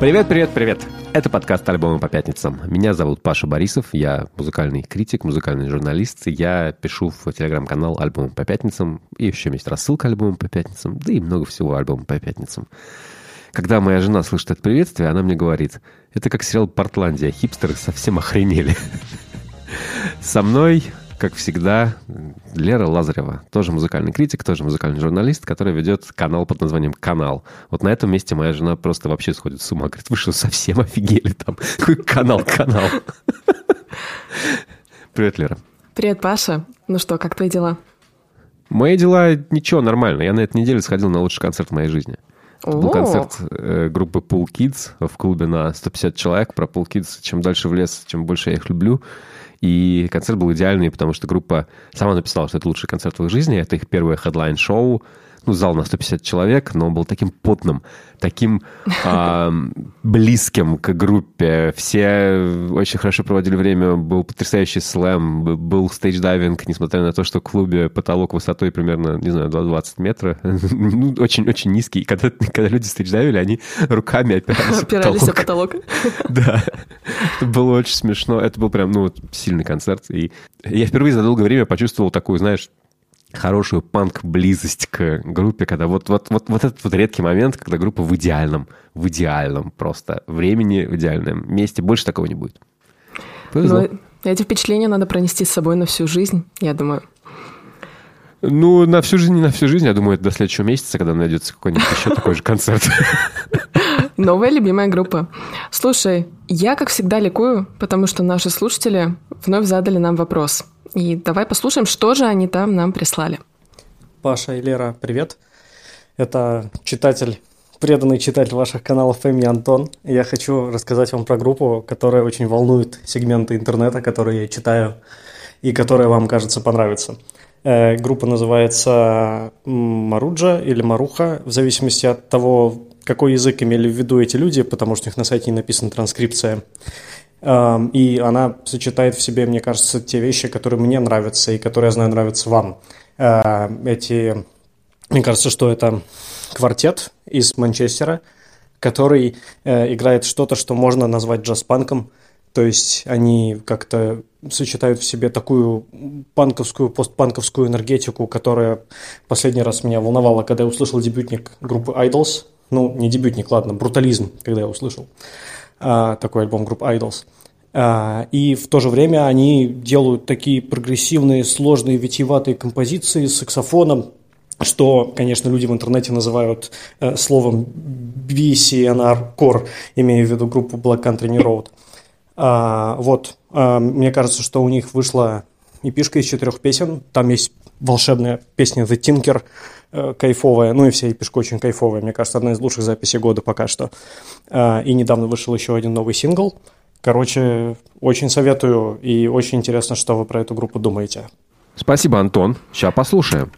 Привет, привет, привет! Это подкаст «Альбомы по пятницам». Меня зовут Паша Борисов, я музыкальный критик, музыкальный журналист. Я пишу в телеграм-канал «Альбомы по пятницам». И еще есть рассылка «Альбомы по пятницам», да и много всего «Альбомы по пятницам». Когда моя жена слышит это приветствие, она мне говорит, это как сериал «Портландия». Хипстеры совсем охренели. Со мной как всегда, Лера Лазарева, тоже музыкальный критик, тоже музыкальный журналист, который ведет канал под названием «Канал». Вот на этом месте моя жена просто вообще сходит с ума. Говорит, вы что, совсем офигели там? Какой канал, канал? Привет, Лера. Привет, Паша. Ну что, как твои дела? Мои дела ничего, нормально. Я на этой неделе сходил на лучший концерт в моей жизни. Это был концерт э, группы Pool Kids в клубе на 150 человек. Про Pool Kids, чем дальше в лес, чем больше я их люблю. И концерт был идеальный, потому что группа сама написала, что это лучший концерт в их жизни. Это их первое хедлайн-шоу ну, зал на 150 человек, но он был таким потным, таким э, близким к группе. Все очень хорошо проводили время, был потрясающий слэм, был стейдж-дайвинг, несмотря на то, что в клубе потолок высотой примерно, не знаю, 20 метров, ну, очень-очень низкий. И когда, когда люди стейдж-дайвили, они руками опирались, опирались о потолок. Да, это было очень смешно. Это был прям, ну, сильный концерт. И я впервые за долгое время почувствовал такую, знаешь, хорошую панк-близость к группе, когда вот, вот, вот, вот этот вот редкий момент, когда группа в идеальном, в идеальном просто времени, в идеальном месте. Больше такого не будет. Повезло. Но ну, эти впечатления надо пронести с собой на всю жизнь, я думаю. Ну, на всю жизнь, не на всю жизнь. Я думаю, это до следующего месяца, когда найдется какой-нибудь еще такой же концерт. Новая любимая группа. Слушай, я, как всегда, ликую, потому что наши слушатели вновь задали нам вопрос – и давай послушаем, что же они там нам прислали. Паша и Лера, привет. Это читатель, преданный читатель ваших каналов Эми Антон. Я хочу рассказать вам про группу, которая очень волнует сегменты интернета, которые я читаю, и которая вам, кажется, понравится. Э, группа называется Маруджа или Маруха, в зависимости от того, какой язык имели в виду эти люди, потому что у них на сайте не написана транскрипция. И она сочетает в себе, мне кажется, те вещи, которые мне нравятся и которые, я знаю, нравятся вам. Эти, мне кажется, что это квартет из Манчестера, который э, играет что-то, что можно назвать джаз-панком. То есть они как-то сочетают в себе такую панковскую, постпанковскую энергетику, которая последний раз меня волновала, когда я услышал дебютник группы Idols. Ну, не дебютник, ладно, брутализм, когда я услышал. А, такой альбом группы Idols. А, и в то же время они делают такие прогрессивные, сложные, витиеватые композиции с саксофоном, что, конечно, люди в интернете называют э, словом BCNR Core, имея в виду группу Black Country New Road. А, вот, а, мне кажется, что у них вышла эпишка из четырех песен. Там есть волшебная песня The Tinker, кайфовая, ну и вся эпишка очень кайфовая. Мне кажется, одна из лучших записей года пока что. А, и недавно вышел еще один новый сингл. Короче, очень советую и очень интересно, что вы про эту группу думаете. Спасибо, Антон. Сейчас послушаем.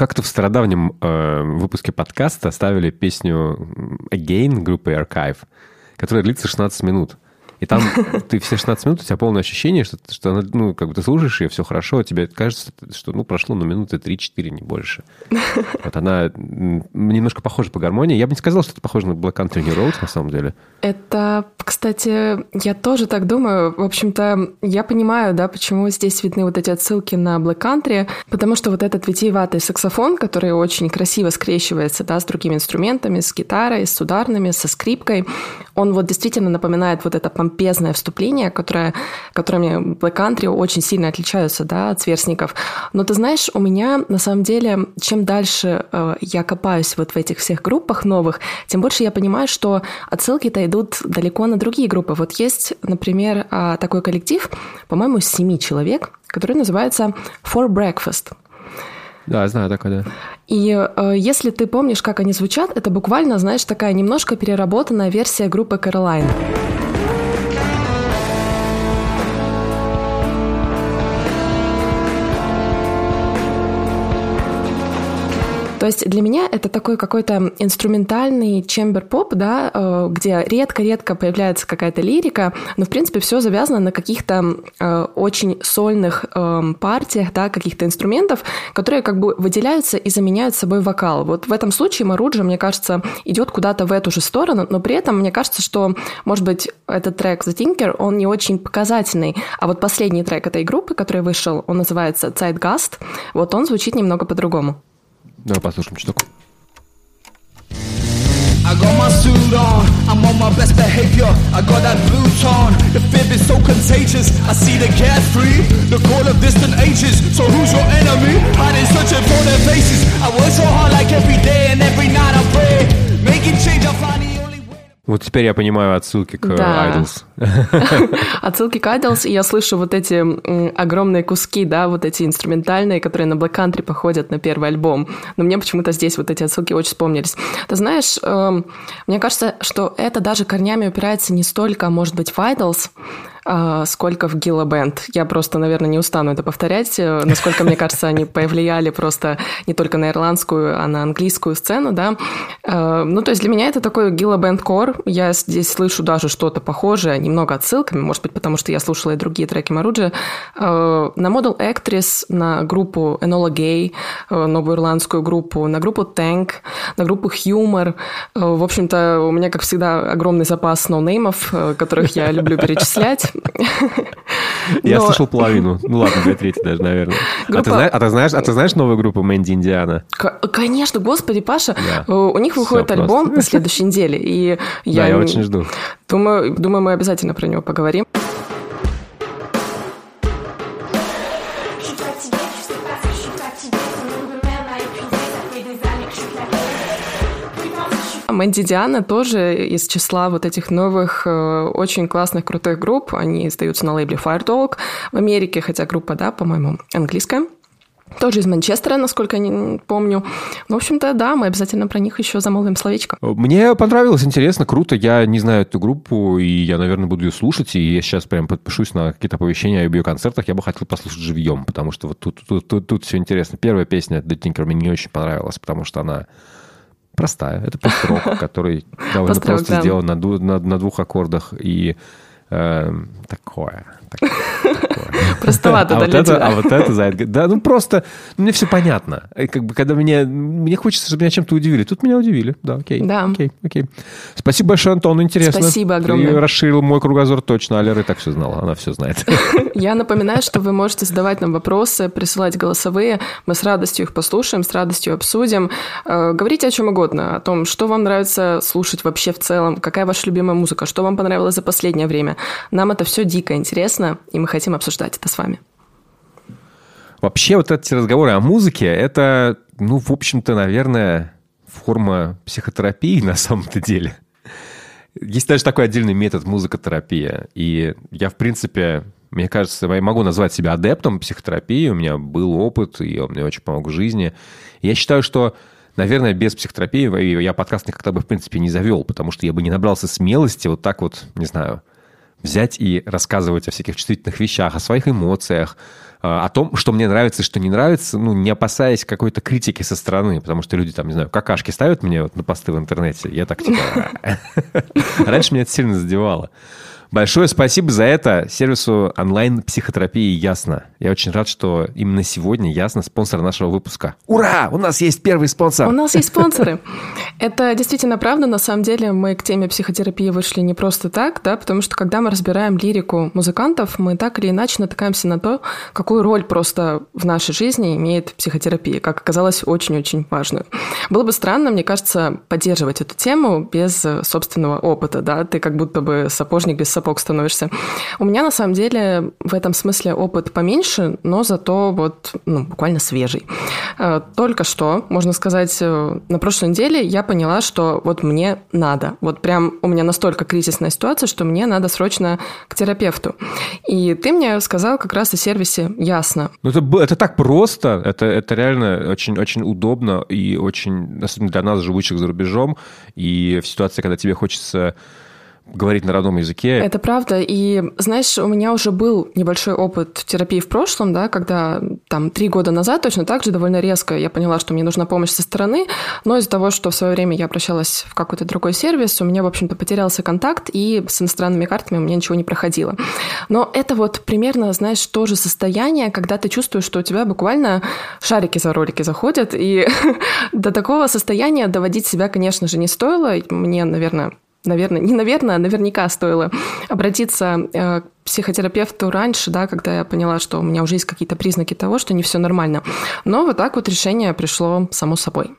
Как-то в стародавнем э, выпуске подкаста ставили песню Again группы Archive, которая длится 16 минут. И там ты все 16 минут, у тебя полное ощущение, что, что ну, как бы ты слушаешь ее, все хорошо, тебе кажется, что ну, прошло ну, минуты 3-4, не больше. Вот она немножко похожа по гармонии. Я бы не сказал, что это похоже на Black Country New Roads, на самом деле. Это, кстати, я тоже так думаю. В общем-то, я понимаю, да, почему здесь видны вот эти отсылки на Black Country, потому что вот этот витиеватый саксофон, который очень красиво скрещивается, да, с другими инструментами, с гитарой, с ударными, со скрипкой, он вот действительно напоминает вот это помпезное вступление, которое, которыми Black Country очень сильно отличаются да, от сверстников. Но ты знаешь, у меня на самом деле, чем дальше э, я копаюсь вот в этих всех группах новых, тем больше я понимаю, что отсылки-то идут далеко на другие группы. Вот есть, например, э, такой коллектив, по-моему, из семи человек, который называется For Breakfast. Да, знаю такой, да. И э, если ты помнишь, как они звучат, это буквально, знаешь, такая немножко переработанная версия группы Caroline. То есть для меня это такой какой-то инструментальный чембер-поп, да, э, где редко-редко появляется какая-то лирика, но, в принципе, все завязано на каких-то э, очень сольных эм, партиях, да, каких-то инструментов, которые как бы выделяются и заменяют собой вокал. Вот в этом случае Маруджа, мне кажется, идет куда-то в эту же сторону, но при этом мне кажется, что, может быть, этот трек The Tinker, он не очень показательный, а вот последний трек этой группы, который вышел, он называется Zeitgast, вот он звучит немного по-другому. Давай послушаем чуток. I got my suit on, I'm on my best behavior. I got that blue tone, the fib is so contagious. I see the gas free, the call of distant ages. So who's your enemy? Hiding, searching for their faces. I work so hard like every day and every night I pray. Making change, I find the only way. Вот теперь я понимаю отсылки к Да. Idols. Отсылки к Idols, и я слышу вот эти огромные куски, да, вот эти инструментальные, которые на Black Country походят на первый альбом. Но мне почему-то здесь вот эти отсылки очень вспомнились. Ты знаешь, эм, мне кажется, что это даже корнями упирается не столько, может быть, в Idols, сколько в Гилла Бенд. Я просто, наверное, не устану это повторять. Э, Насколько, мне кажется, они повлияли просто не только на ирландскую, а на английскую сцену, да. Э, Ну, то есть для меня это такой Гилла Бенд кор. Я здесь слышу даже что-то похожее, немного отсылками, может быть, потому что я слушала и другие треки Маруджи. Э, На Model Actress, на группу Enola Gay, новую ирландскую группу, на группу Tank, на группу Humor. В общем-то, у меня, как всегда, огромный запас ноунеймов, которых я люблю перечислять. Я слышал половину. Ну ладно, две трети даже, наверное. А ты, знаешь, а, ты знаешь, а ты знаешь новую группу Мэнди Индиана? Конечно, господи, Паша, Да. э, у них выходит альбом на следующей неделе, и Да, я, я очень жду. думаю, думаю, мы обязательно про него поговорим. Мэнди Диана тоже из числа вот этих новых, э, очень классных, крутых групп. Они издаются на лейбле Fire Talk в Америке, хотя группа, да, по-моему, английская. Тоже из Манчестера, насколько я помню. Ну, в общем-то, да, мы обязательно про них еще замолвим словечко. Мне понравилось, интересно, круто. Я не знаю эту группу, и я, наверное, буду ее слушать. И я сейчас прям подпишусь на какие-то оповещения об ее концертах. Я бы хотел послушать живьем, потому что вот тут, тут, тут, тут все интересно. Первая песня The Tinker мне не очень понравилась, потому что она простая. Это пост-рок, который довольно Пост-рок, просто да. сделан на, на- на двух аккордах. И такое. такое, такое. Простовато, а да, вот это, а вот это за Да, ну просто, ну, мне все понятно. Как бы, когда мне, мне хочется, чтобы меня чем-то удивили. Тут меня удивили. Да, окей. Да. Окей, окей. Спасибо большое, Антон, интересно. Спасибо огромное. Ты расширил мой кругозор точно. А Лера и так все знала, она все знает. Я напоминаю, что вы можете задавать нам вопросы, присылать голосовые. Мы с радостью их послушаем, с радостью обсудим. Э, Говорите о чем угодно, о том, что вам нравится слушать вообще в целом, какая ваша любимая музыка, что вам понравилось за последнее время. Нам это все дико интересно, и мы хотим обсуждать это с вами. Вообще вот эти разговоры о музыке, это, ну, в общем-то, наверное, форма психотерапии на самом-то деле. Есть даже такой отдельный метод музыкотерапия. И я, в принципе, мне кажется, я могу назвать себя адептом психотерапии. У меня был опыт, и он мне очень помог в жизни. И я считаю, что, наверное, без психотерапии я подкаст никогда бы, в принципе, не завел, потому что я бы не набрался смелости вот так вот, не знаю, взять и рассказывать о всяких чувствительных вещах, о своих эмоциях, э, о том, что мне нравится и что не нравится, ну, не опасаясь какой-то критики со стороны, потому что люди там, не знаю, какашки ставят мне вот на посты в интернете, я так типа... Раньше меня это сильно задевало. Большое спасибо за это сервису онлайн-психотерапии «Ясно». Я очень рад, что именно сегодня «Ясно» спонсор нашего выпуска. Ура! У нас есть первый спонсор! У нас есть спонсоры. Это действительно правда. На самом деле мы к теме психотерапии вышли не просто так, да, потому что когда мы разбираем лирику музыкантов, мы так или иначе натыкаемся на то, какую роль просто в нашей жизни имеет психотерапия, как оказалось, очень-очень важную. Было бы странно, мне кажется, поддерживать эту тему без собственного опыта, да, ты как будто бы сапожник без сапог становишься. У меня на самом деле в этом смысле опыт поменьше, но зато вот ну, буквально свежий. Э, Только что, можно сказать, э, на прошлой неделе я поняла, что вот мне надо. Вот прям у меня настолько кризисная ситуация, что мне надо срочно к терапевту. И ты мне сказал как раз о сервисе «Ясно». Ну, это, это так просто, это, это реально очень, очень удобно и очень, особенно для нас, живущих за рубежом, и в ситуации, когда тебе хочется говорить на родном языке. Это правда. И, знаешь, у меня уже был небольшой опыт терапии в прошлом, да, когда там три года назад точно так же довольно резко я поняла, что мне нужна помощь со стороны, но из-за того, что в свое время я обращалась в какой-то другой сервис, у меня, в общем-то, потерялся контакт, и с иностранными картами у меня ничего не проходило. Но это вот примерно, знаешь, то же состояние, когда ты чувствуешь, что у тебя буквально шарики за ролики заходят, и до такого состояния доводить себя, конечно же, не стоило. Мне, наверное, наверное, не наверное, а наверняка стоило обратиться э, к психотерапевту раньше, да, когда я поняла, что у меня уже есть какие-то признаки того, что не все нормально. Но вот так вот решение пришло само собой.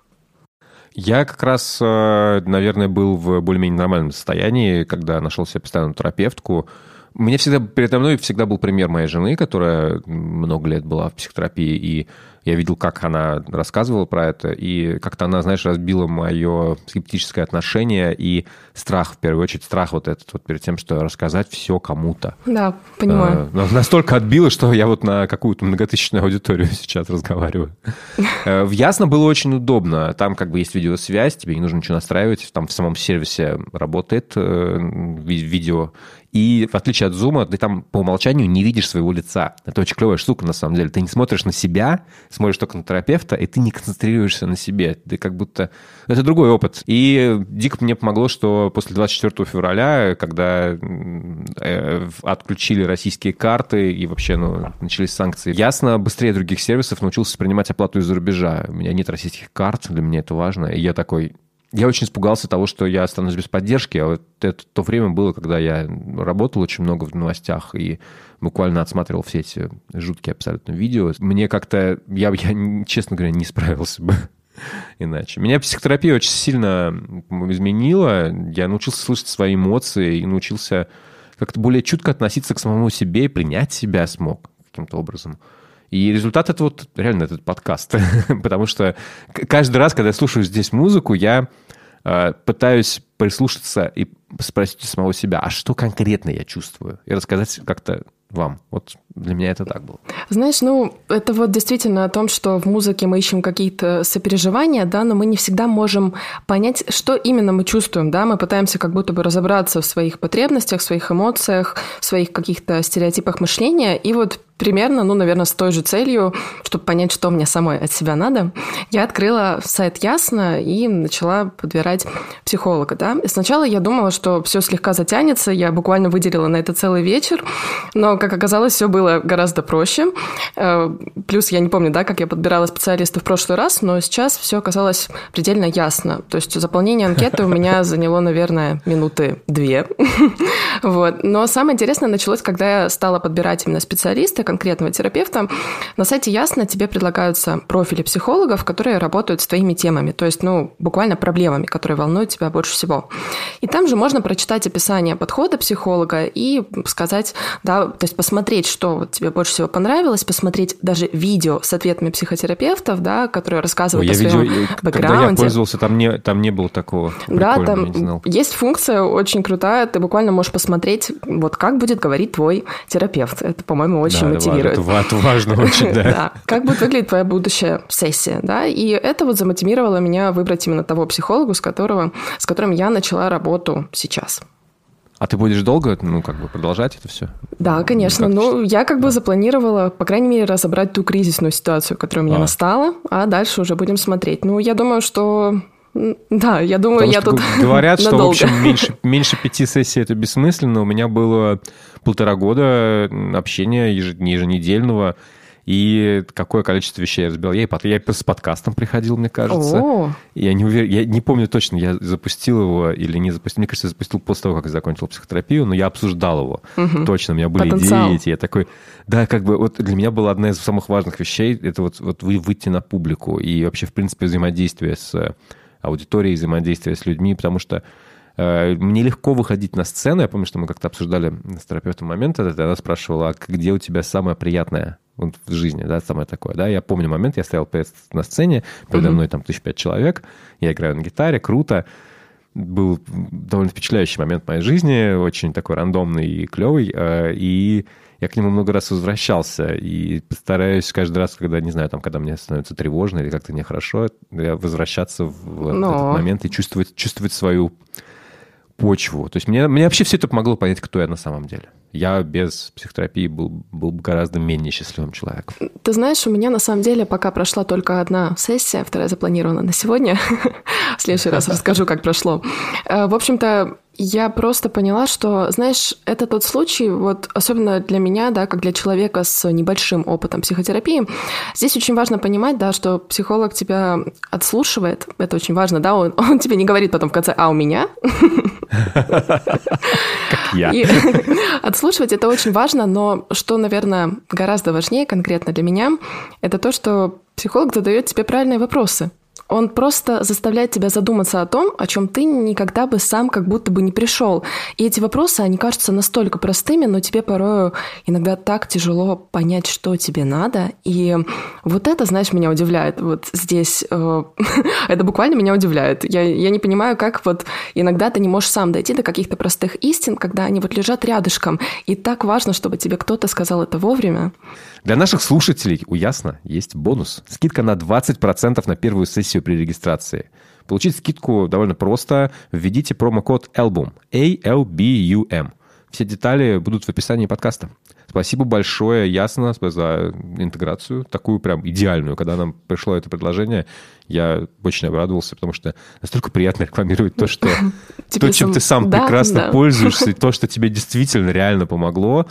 Я как раз, э, наверное, был в более-менее нормальном состоянии, когда нашел себе постоянную терапевтку. Мне всегда, передо мной всегда был пример моей жены, которая много лет была в психотерапии, и я видел, как она рассказывала про это, и как-то она, знаешь, разбила мое скептическое отношение и страх, в первую очередь, страх вот этот вот перед тем, что рассказать все кому-то. Да, понимаю. А, настолько отбило, что я вот на какую-то многотысячную аудиторию сейчас разговариваю. Э, в Ясно было очень удобно. Там как бы есть видеосвязь, тебе не нужно ничего настраивать. Там в самом сервисе работает э, видео. И в отличие от зума, ты там по умолчанию не видишь своего лица. Это очень клевая штука, на самом деле. Ты не смотришь на себя, смотришь только на терапевта, и ты не концентрируешься на себе. Ты как будто... Это другой опыт. И дико мне помогло, что после 24 февраля, когда э, отключили российские карты и вообще ну, начались санкции, ясно быстрее других сервисов научился принимать оплату из-за рубежа. У меня нет российских карт, для меня это важно. И я такой, я очень испугался того, что я останусь без поддержки, а вот это то время было, когда я работал очень много в новостях и буквально отсматривал все эти жуткие абсолютно видео. Мне как-то, я, я честно говоря, не справился бы иначе. Меня психотерапия очень сильно изменила. Я научился слышать свои эмоции и научился как-то более чутко относиться к самому себе и принять себя смог каким-то образом. И результат это вот реально этот подкаст. Потому что каждый раз, когда я слушаю здесь музыку, я э, пытаюсь прислушаться и спросить у самого себя, а что конкретно я чувствую? И рассказать как-то вам? Вот для меня это так было. Знаешь, ну, это вот действительно о том, что в музыке мы ищем какие-то сопереживания, да, но мы не всегда можем понять, что именно мы чувствуем, да, мы пытаемся как будто бы разобраться в своих потребностях, в своих эмоциях, в своих каких-то стереотипах мышления, и вот примерно, ну, наверное, с той же целью, чтобы понять, что мне самой от себя надо, я открыла сайт Ясно и начала подбирать психолога, да. И сначала я думала, что все слегка затянется, я буквально выделила на это целый вечер, но, как оказалось, все было гораздо проще. Э, плюс я не помню, да, как я подбирала специалиста в прошлый раз, но сейчас все оказалось предельно ясно. То есть заполнение анкеты у меня заняло, наверное, минуты две. Вот. Но самое интересное началось, когда я стала подбирать именно специалиста, конкретного терапевта, на сайте Ясно тебе предлагаются профили психологов, которые работают с твоими темами, то есть, ну, буквально проблемами, которые волнуют тебя больше всего. И там же можно прочитать описание подхода психолога и сказать, да, то есть посмотреть, что вот тебе больше всего понравилось, посмотреть даже видео с ответами психотерапевтов, да, которые рассказывают Ой, о своем видео, бэкграунде. Когда я пользовался, там не, там не было такого. Да, там я есть функция очень крутая, ты буквально можешь посмотреть, вот как будет говорить твой терапевт. Это, по-моему, очень мотивирует. ва- Это, ва- важно очень, да. Да. Как будет выглядеть твоя будущая сессия, да? И это вот замотивировало меня выбрать именно того психолога, с которого, с которым я начала работу сейчас. А ты будешь долго, ну, как бы продолжать это все? Да, конечно. как Ну, я как бы запланировала, по крайней мере, разобрать ту кризисную ситуацию, которая у меня А. настала, а дальше уже будем смотреть. Ну, я думаю, что... Да, я думаю, Потому я что тут говорят, что, в надолго. общем, меньше, меньше пяти сессий это бессмысленно. У меня было полтора года общения еженедельного, и какое количество вещей я разбирал. Я, я с подкастом приходил, мне кажется. О, Я не уверен, я не помню точно, я запустил его или не запустил. Мне кажется, я запустил после того, как я закончил психотерапию, но я обсуждал его. Точно, у меня были Потенциал. идеи эти. Я такой, да, как бы вот для меня была одна из самых важных вещей, это вот, вот вы выйти на публику и вообще, в принципе, взаимодействие с аудиторией, взаимодействие с людьми, потому что мне легко выходить на сцену. Я помню, что мы как-то обсуждали с терапевтом момент этот, и она спрашивала, а где у тебя самое приятное вот в жизни, да, самое такое, да. Я помню момент, я стоял на сцене, передо мной там тысяч пять человек, я играю на гитаре, круто. Был довольно впечатляющий момент в моей жизни, очень такой рандомный и клевый, э, и я к нему много раз возвращался, и стараюсь каждый раз, когда, не знаю, там, когда мне становится тревожно или как-то нехорошо, возвращаться в вот Но. этот момент и чувствовать, чувствовать свою почву. То есть мне, мне вообще все это помогло понять, кто я на самом деле. Я без психотерапии был, был бы гораздо менее счастливым человеком. Ты знаешь, у меня на самом деле пока прошла только одна сессия, вторая запланирована на сегодня. В следующий раз расскажу, как прошло. Э, В общем-то, я просто поняла, что, знаешь, это тот случай, вот особенно для меня, да, как для человека с небольшим опытом психотерапии, здесь очень важно понимать, да, что психолог тебя отслушивает, это очень важно, да, он, он тебе не говорит потом в конце, а у меня, Как я. И отслушивать это очень важно, но что, наверное, гораздо важнее конкретно для меня, это то, что психолог задает тебе правильные вопросы. Он просто заставляет тебя задуматься о том, о чем ты никогда бы сам как будто бы не пришел. И эти вопросы, они кажутся настолько простыми, но тебе порою иногда так тяжело понять, что тебе надо. И вот это, знаешь, меня удивляет. Вот здесь э, это буквально меня удивляет. Я, я не понимаю, как вот иногда ты не можешь сам дойти до каких-то простых истин, когда они вот лежат рядышком. И так важно, чтобы тебе кто-то сказал это вовремя. Для наших слушателей у Ясно есть бонус. Скидка на 20% на первую сессию при регистрации. Получить скидку довольно просто. Введите промокод ALBUM. A-L-B-U-M. Все детали будут в описании подкаста. Спасибо большое, Ясно, за интеграцию, такую прям идеальную. Когда нам пришло это предложение, я очень обрадовался, потому что настолько приятно рекламировать то, что то, чем ты сам прекрасно пользуешься, и то, что тебе действительно реально помогло.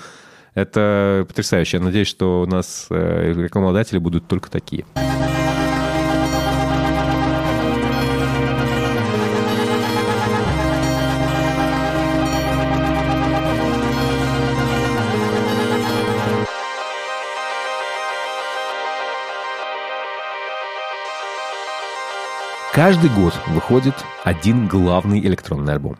Это потрясающе. Я надеюсь, что у нас э, рекламодатели будут только такие. Каждый год выходит один главный электронный альбом.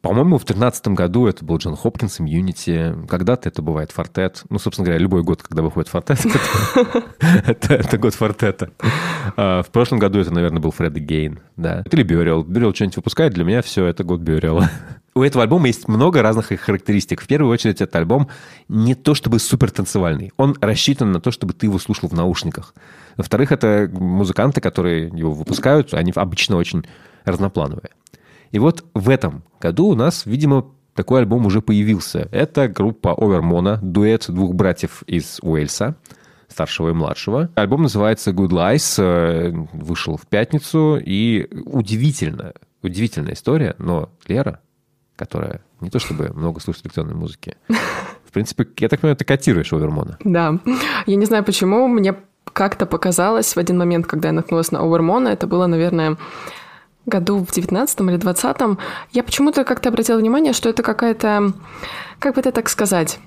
По-моему, в 2013 году это был Джон Хопкинс, Immunity. Когда-то это бывает Фортет. Ну, собственно говоря, любой год, когда выходит Фортет, это- год Фортета. А, В прошлом году это, наверное, был Фредди Гейн. Да. Или Бюрел. Бюрел что-нибудь выпускает. Для меня все, это год Бюрела. У этого альбома есть много разных характеристик. В первую очередь, этот альбом не то чтобы супер танцевальный. Он рассчитан на то, чтобы ты его слушал в наушниках. Во-вторых, это музыканты, которые его выпускают, они обычно очень разноплановые. И вот в этом году у нас, видимо, такой альбом уже появился. Это группа Овермона, дуэт двух братьев из Уэльса, старшего и младшего. Альбом называется Good Lies, э, вышел в пятницу, и удивительно, удивительная история, но Лера, которая не то чтобы много слушает электронной музыки, в принципе, я так понимаю, ты котируешь Овермона. Да. Я не знаю почему, мне как-то показалось в один момент, когда я наткнулась на Овермона, это было, наверное, году в 19 или 20 я почему-то как-то обратила внимание, что это какая-то, как бы это так сказать,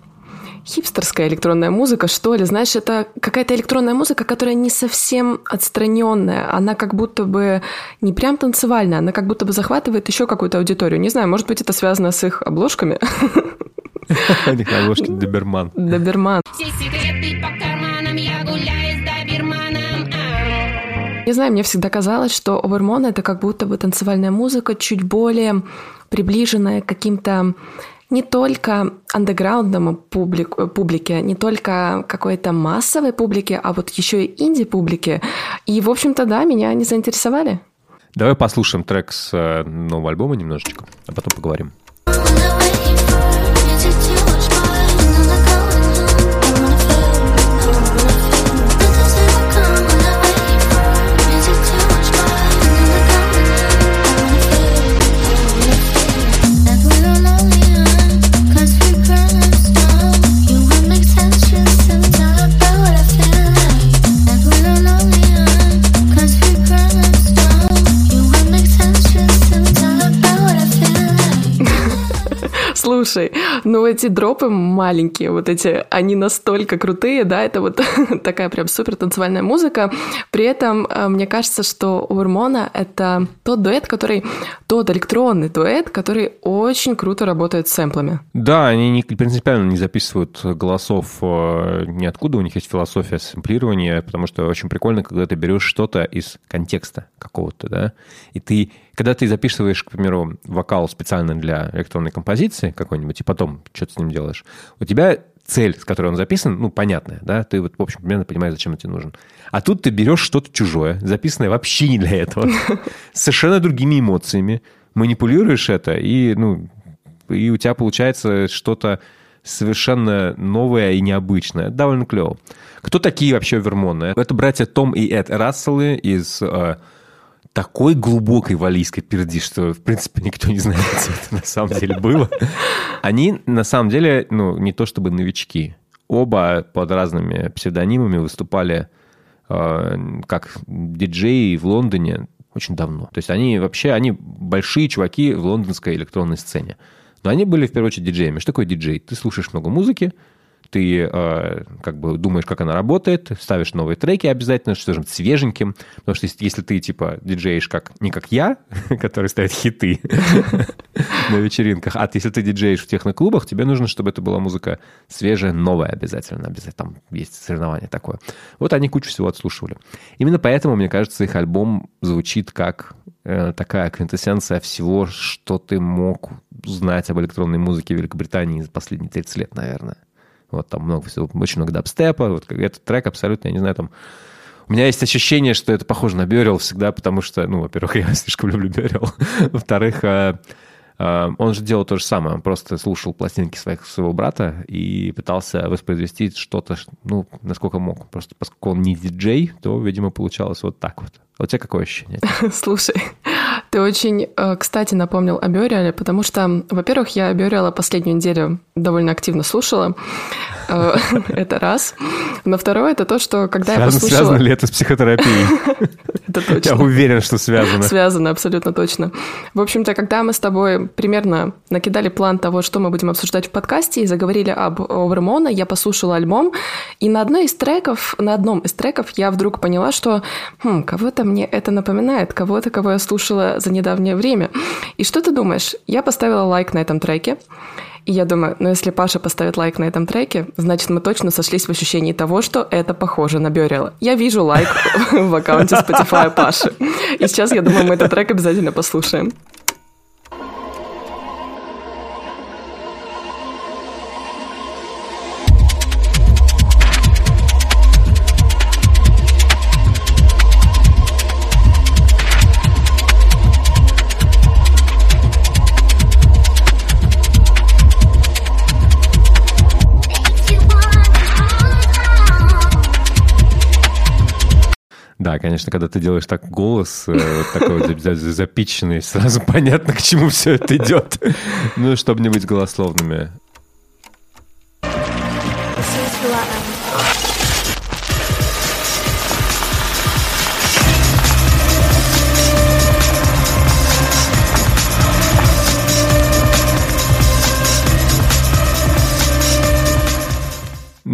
хипстерская электронная музыка, что ли. Знаешь, это какая-то электронная музыка, которая не совсем отстраненная. Она как будто бы не прям танцевальная, она как будто бы захватывает еще какую-то аудиторию. Не знаю, может быть, это связано с их обложками. Обложке Доберман. Доберман. Все секреты по карманам, я гуляю. Не знаю, мне всегда казалось, что Овермон — это как будто бы танцевальная музыка, чуть более приближенная к каким-то не только андеграундному публику, публике, не только какой-то массовой публике, а вот еще и инди-публике. И, в общем-то, да, меня они заинтересовали. Давай послушаем трек с э, нового альбома немножечко, а потом поговорим. Слушай, ну эти дропы маленькие, вот эти, они настолько крутые, да, это вот такая прям супер танцевальная музыка. При этом э, мне кажется, что Урмона это тот дуэт, который, тот электронный дуэт, который очень круто работает с сэмплами. Да, они не, принципиально не записывают голосов э, ниоткуда, у них есть философия сэмплирования, потому что очень прикольно, когда ты берешь что-то из контекста какого-то, да, и ты, когда ты записываешь, к примеру, вокал специально для электронной композиции какой-нибудь, и потом что-то с ним делаешь, у тебя цель, с которой он записан, ну, понятная, да, ты вот, в общем, примерно понимаешь, зачем это тебе нужен. А тут ты берешь что-то чужое, записанное вообще не для этого, с совершенно другими эмоциями, манипулируешь это, и, ну, и у тебя получается что-то совершенно новое и необычное. Довольно клево. Кто такие вообще Вермоны? Это братья Том и Эд Расселы из э, такой глубокой валийской перди, что, в принципе, никто не знает, что это на самом деле было. Они, на самом деле, ну, не то чтобы новички. Оба под разными псевдонимами выступали э, как диджеи в Лондоне очень давно. То есть они вообще, они большие чуваки в лондонской электронной сцене. Но они были в первую очередь диджеями. Что такое диджей? Ты слушаешь много музыки, ты э, как бы думаешь, как она работает, ставишь новые треки обязательно, что же свеженьким, потому что если, если ты типа диджеешь как не как я, который ставит хиты на вечеринках, а если ты диджеешь в техноклубах, тебе нужно, чтобы это была музыка свежая, новая обязательно, обязательно там есть соревнование такое. Вот они кучу всего отслушивали. Именно поэтому, мне кажется, их альбом звучит как э, такая квинтэссенция всего, что ты мог знать об электронной музыке Великобритании за последние 30 лет, наверное. Вот там много всего, очень много дабстепа. Вот этот трек абсолютно, я не знаю, там... У меня есть ощущение, что это похоже на Бёрил всегда, потому что, ну, во-первых, я слишком люблю Бёрил. Во-вторых, э, э, он же делал то же самое. Он просто слушал пластинки своих, своего брата и пытался воспроизвести что-то, ну, насколько мог. Просто поскольку он не диджей, то, видимо, получалось вот так вот. А у тебя какое ощущение? Слушай, ты очень, э, кстати, напомнил о Бёриале, потому что, во-первых, я Бёриала последнюю неделю довольно активно слушала. Это раз. Но второе, это то, что когда я послушала... Связано ли это с психотерапией? Это точно. Я уверен, что связано. Связано, абсолютно точно. В общем-то, когда мы с тобой примерно накидали план того, что мы будем обсуждать в подкасте, и заговорили об Овермона, я послушала альбом, и на одной из треков, на одном из треков я вдруг поняла, что хм, кого-то мне это напоминает, кого-то, кого я слушала за недавнее время. И что ты думаешь? Я поставила лайк на этом треке, и я думаю, ну если Паша поставит лайк на этом треке, значит мы точно сошлись в ощущении того, что это похоже на Бёрила. Я вижу лайк в аккаунте Spotify Паши. И сейчас я думаю, мы этот трек обязательно послушаем. Конечно, когда ты делаешь так голос, э, вот такой вот запиченный, сразу понятно, к чему все это идет. Ну, чтобы не быть голословными.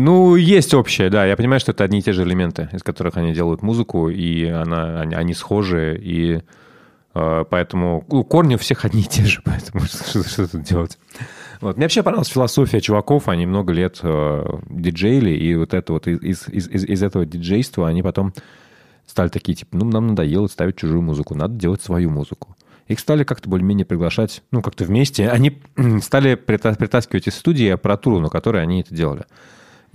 Ну, есть общее, да. Я понимаю, что это одни и те же элементы, из которых они делают музыку, и она, они, они схожи, и э, поэтому ну, корни у всех одни и те же, поэтому что, что тут делать? Вот. Мне вообще понравилась философия чуваков, они много лет э, диджейли, и вот это вот из, из, из, из этого диджейства они потом стали такие, типа, ну, нам надоело ставить чужую музыку, надо делать свою музыку. Их стали как-то более-менее приглашать, ну, как-то вместе. Они стали притаскивать из студии аппаратуру, на которой они это делали.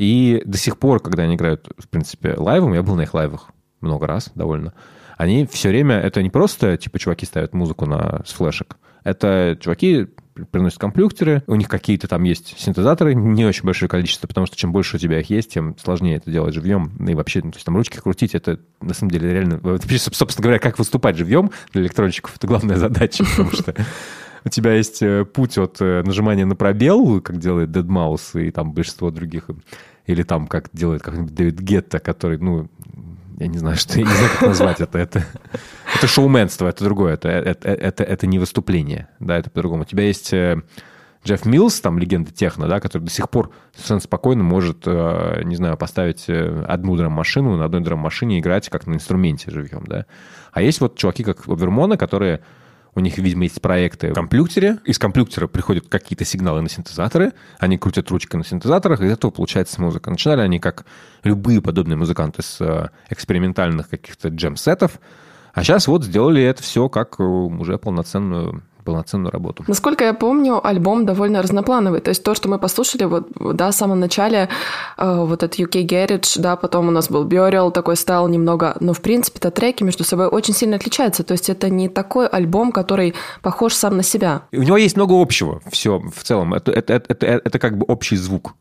И до сих пор, когда они играют, в принципе, лайвом, я был на их лайвах много раз довольно, они все время, это не просто, типа, чуваки ставят музыку на, с флешек, это чуваки приносят компьютеры, у них какие-то там есть синтезаторы, не очень большое количество, потому что чем больше у тебя их есть, тем сложнее это делать живьем. И вообще, ну, то есть там ручки крутить, это на самом деле реально... Собственно говоря, как выступать живьем для электронщиков, это главная задача, потому что у тебя есть э, путь от э, нажимания на пробел, как делает Deadmau5 и там большинство других или там, как делает как-нибудь Дэвид Гетта, который, ну, я не знаю, что я не знаю, как назвать это. Это, это шоуменство, это другое, это, это, это, это не выступление, да, это по-другому. У тебя есть э, Джефф Милс, там, легенда техно, да, который до сих пор совершенно спокойно может, э, не знаю, поставить э, одну драм-машину, на одной драм-машине играть как на инструменте живьем, да. А есть вот чуваки, как Вермона, которые у них, видимо, есть проекты в компьютере. Из компьютера приходят какие-то сигналы на синтезаторы. Они крутят ручкой на синтезаторах, и из этого получается музыка. Начинали они как любые подобные музыканты с э, экспериментальных каких-то джем-сетов. А сейчас вот сделали это все как э, уже полноценную полноценную работу. Насколько я помню, альбом довольно разноплановый. То есть то, что мы послушали вот, да, в самом начале, э, вот этот UK Garage, да, потом у нас был Burial, такой стал немного, но в принципе-то треки между собой очень сильно отличаются. То есть это не такой альбом, который похож сам на себя. У него есть много общего, все в целом. Это, это, это, это, это как бы общий звук.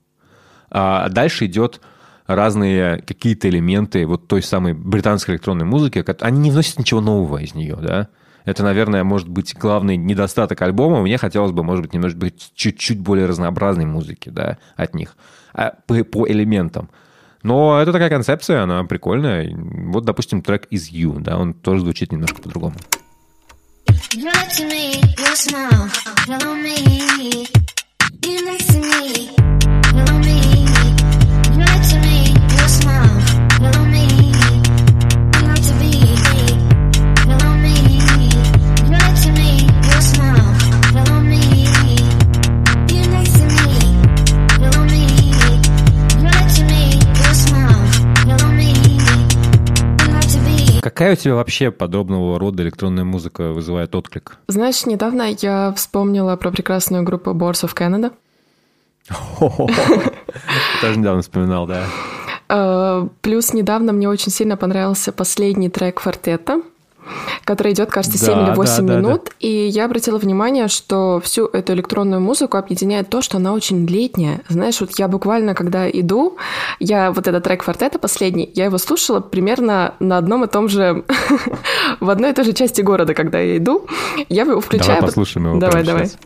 А дальше идет разные какие-то элементы вот той самой британской электронной музыки, они не вносят ничего нового из нее, да. Это, наверное, может быть главный недостаток альбома. Мне хотелось бы, может быть, немножко быть чуть-чуть более разнообразной музыки, да, от них, а, по, по элементам. Но это такая концепция, она прикольная. Вот, допустим, трек «Is You», да, он тоже звучит немножко по-другому. You're Какая у тебя вообще подобного рода электронная музыка вызывает отклик? Знаешь, недавно я вспомнила про прекрасную группу Boards of Canada. Тоже недавно вспоминал, да. Э, Плюс недавно мне очень сильно понравился последний трек «Фортета», который идет, кажется, 7 Да, или 8 да, да, минут. И я обратила внимание, что всю эту электронную музыку объединяет то, что она очень летняя. Знаешь, вот я буквально, когда иду, я вот этот трек «Фортета» последний, я его слушала примерно на одном и том же, в одной и той же части города, когда я иду. Я его включаю... Давай послушаем его Давай, давай. сейчас.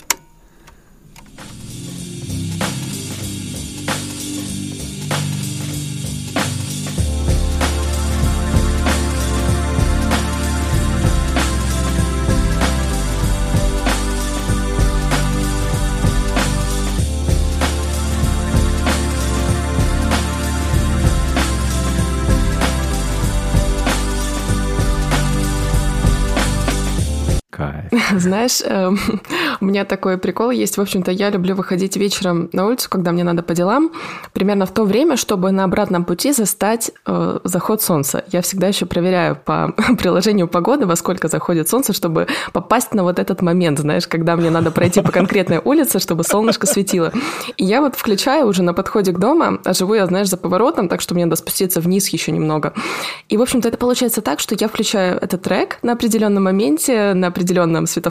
Знаешь, эм, у меня такой прикол есть. В общем-то, я люблю выходить вечером на улицу, когда мне надо по делам, примерно в то время, чтобы на обратном пути застать э, заход солнца. Я всегда еще проверяю по приложению погоды, во сколько заходит солнце, чтобы попасть на вот этот момент, знаешь, когда мне надо пройти по конкретной улице, чтобы солнышко светило. И я вот включаю уже на подходе к дому, а живу я, знаешь, за поворотом, так что мне надо спуститься вниз еще немного. И, в общем-то, это получается так, что я включаю этот трек на определенном моменте, на определенном светофоре,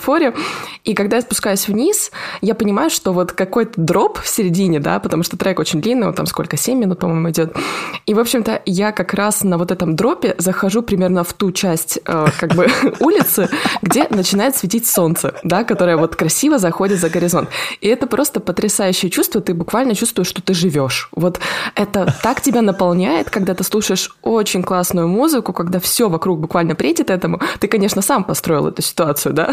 и когда я спускаюсь вниз, я понимаю, что вот какой-то дроп в середине, да, потому что трек очень длинный, он там сколько, 7 минут, по-моему, идет. И, в общем-то, я как раз на вот этом дропе захожу примерно в ту часть э, как бы улицы, где начинает светить солнце, да, которое вот красиво заходит за горизонт. И это просто потрясающее чувство, ты буквально чувствуешь, что ты живешь. Вот это так тебя наполняет, когда ты слушаешь очень классную музыку, когда все вокруг буквально претит этому. Ты, конечно, сам построил эту ситуацию, да,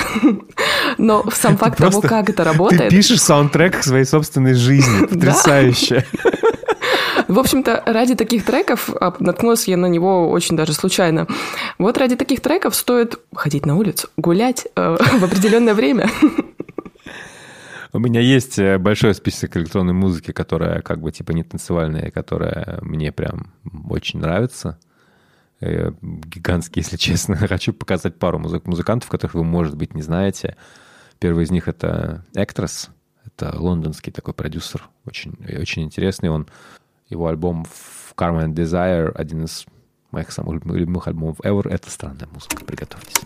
но сам факт того, Просто как это Ты работает. пишешь саундтрек к своей собственной жизни. Потрясающе. В общем-то, ради таких треков, а, наткнулась я на него очень даже случайно, вот ради таких треков стоит ходить на улицу, гулять э, в определенное время. У меня есть э, большой список электронной музыки, которая как бы типа не танцевальная, которая мне прям очень нравится. Э, Гигантский, если честно. Хочу показать пару музык- музыкантов, которых вы, может быть, не знаете. Первый из них это Actress. Это лондонский такой продюсер. Очень, очень интересный. Он, его альбом Karma and Desire, один из моих самых любимых альбомов ever. Это странная музыка. Приготовьтесь.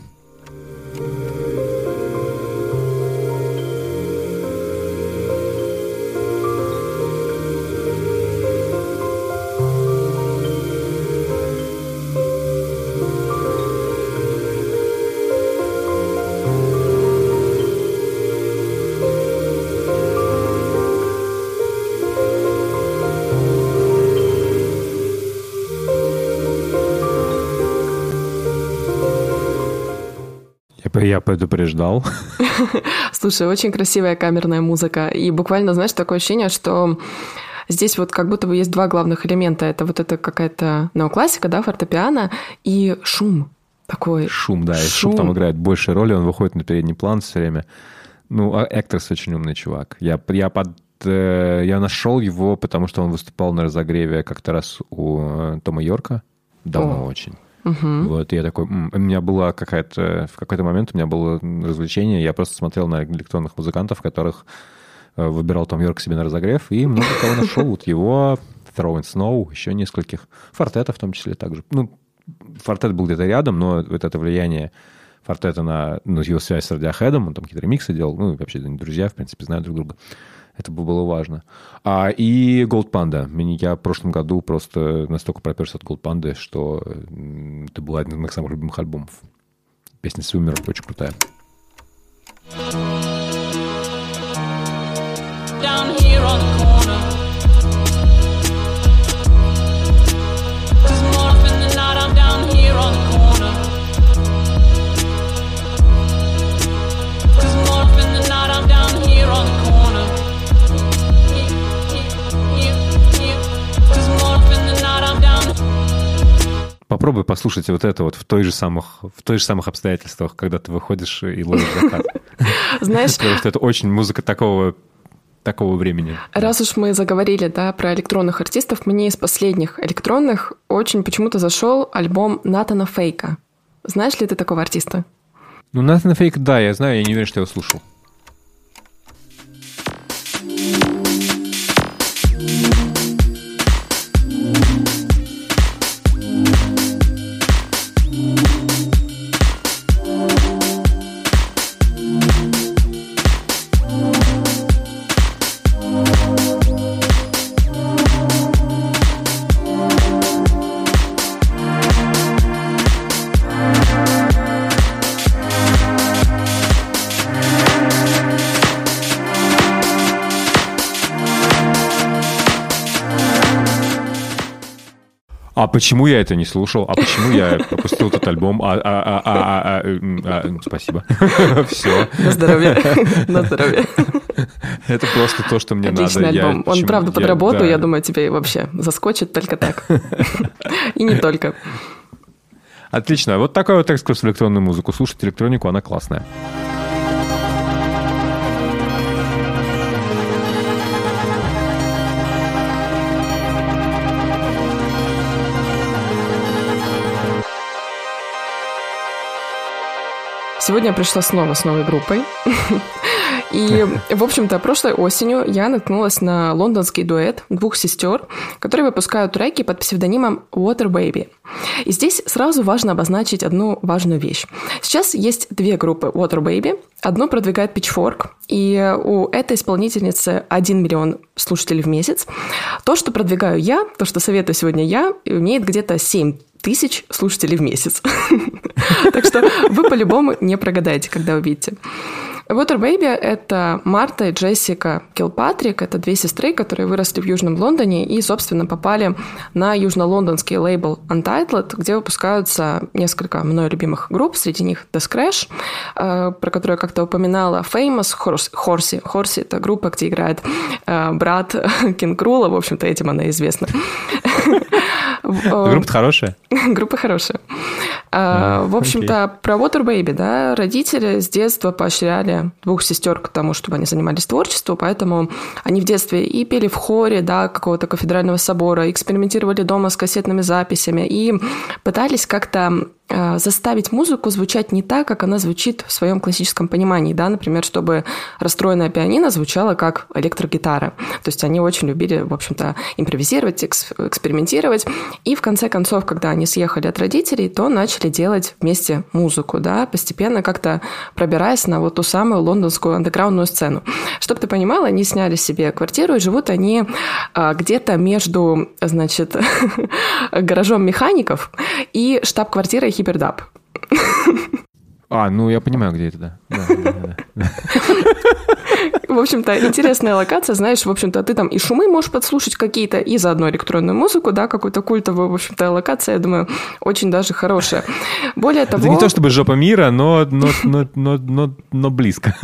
Я, предупреждал. Слушай, очень красивая камерная музыка. И буквально, знаешь, такое ощущение, что здесь вот как будто бы есть два главных элемента. Это вот это какая-то неоклассика, да, фортепиано и шум такой. Шум, да, и шум там играет большую роль, и он выходит на передний план все время. Ну, а Экторс очень умный чувак. Я, я, под, э, я нашел его, потому что он выступал на разогреве как-то раз у э, Тома Йорка. Давно О. очень. Вот, и я такой, у меня была какая-то, в какой-то момент у меня было развлечение, я просто смотрел на электронных музыкантов, которых э, выбирал Том Йорк себе на разогрев, и много кого нашел. Вот его, Throwing Snow, еще нескольких. Фортета в том числе также. Ну, Фортет был где-то рядом, но вот это влияние Фортета на ну, его связь с Радиохедом, он там какие-то ремиксы делал, ну, вообще друзья, в принципе, знают друг друга. Это бы было важно. А, и Gold Panda. Я в прошлом году просто настолько проперся от Gold Panda, что это был один из моих самых любимых альбомов. Песня Swimmer очень крутая. Попробуй послушать вот это вот в той же самых, в той же самых обстоятельствах, когда ты выходишь и ловишь закат. Знаешь, Потому что это очень музыка такого, такого времени. Раз уж мы заговорили, да, про электронных артистов, мне из последних электронных очень почему-то зашел альбом Натана Фейка. Знаешь ли ты такого артиста? Ну, Натhan Фейк, да, я знаю, я не уверен, что я его слушал. А почему я это не слушал? А почему я пропустил этот альбом? А, а, а, а, а, а, а, спасибо. Все. На здоровье. На здоровье. Это просто то, что мне Отличный надо. Альбом. Он, правда, под я- работу, я думаю, тебе вообще заскочит только так. И не только. Отлично. Вот такой вот экскурс в электронную музыку. Слушать электронику, она классная. Сегодня я пришла снова с новой группой. И, в общем-то, прошлой осенью я наткнулась на лондонский дуэт двух сестер, которые выпускают треки под псевдонимом Water Baby. И здесь сразу важно обозначить одну важную вещь. Сейчас есть две группы Water Baby. Одну продвигает Pitchfork, и у этой исполнительницы 1 миллион слушателей в месяц. То, что продвигаю я, то, что советую сегодня я, имеет где-то 7 тысяч слушателей в месяц. Так что вы по-любому не прогадаете, когда увидите. Water Baby — это Марта и Джессика Килпатрик. Это две сестры, которые выросли в Южном Лондоне и, собственно, попали на южно-лондонский лейбл Untitled, где выпускаются несколько мной любимых групп, среди них The Scratch, э, про которую как-то упоминала, Famous, Хорси. Хорси — это группа, где играет э, брат Кинг Крула, в общем-то, этим она известна. Э, Группа хорошая. Группа хорошая. А, В общем-то, про Water Baby, да, родители с детства поощряли двух сестер к тому, чтобы они занимались творчеством, поэтому они в детстве и пели в хоре, да, какого-то кафедрального собора, экспериментировали дома с кассетными записями и пытались как-то э, заставить музыку звучать не так, как она звучит в своем классическом понимании, да, например, чтобы расстроенная пианино звучало как электрогитара. То есть они очень любили, в общем-то, импровизировать, экс- экспериментировать. И в конце концов, когда они съехали от родителей, то начали делать вместе музыку, да, постепенно как-то пробираясь на вот ту самую лондонскую андеграундную сцену. Чтобы ты понимала, они сняли себе квартиру, и живут они а, где-то между, значит, гаражом механиков и штаб-квартирой Хипердаб. А, ну я понимаю, где это, да. В общем-то, интересная локация, знаешь, в общем-то, ты там и шумы можешь подслушать какие-то, и заодно электронную музыку, да, какую-то культовую, в общем-то, локация, я думаю, очень даже хорошая. Более того... Это не то чтобы жопа мира, но, но, но, но, но близко.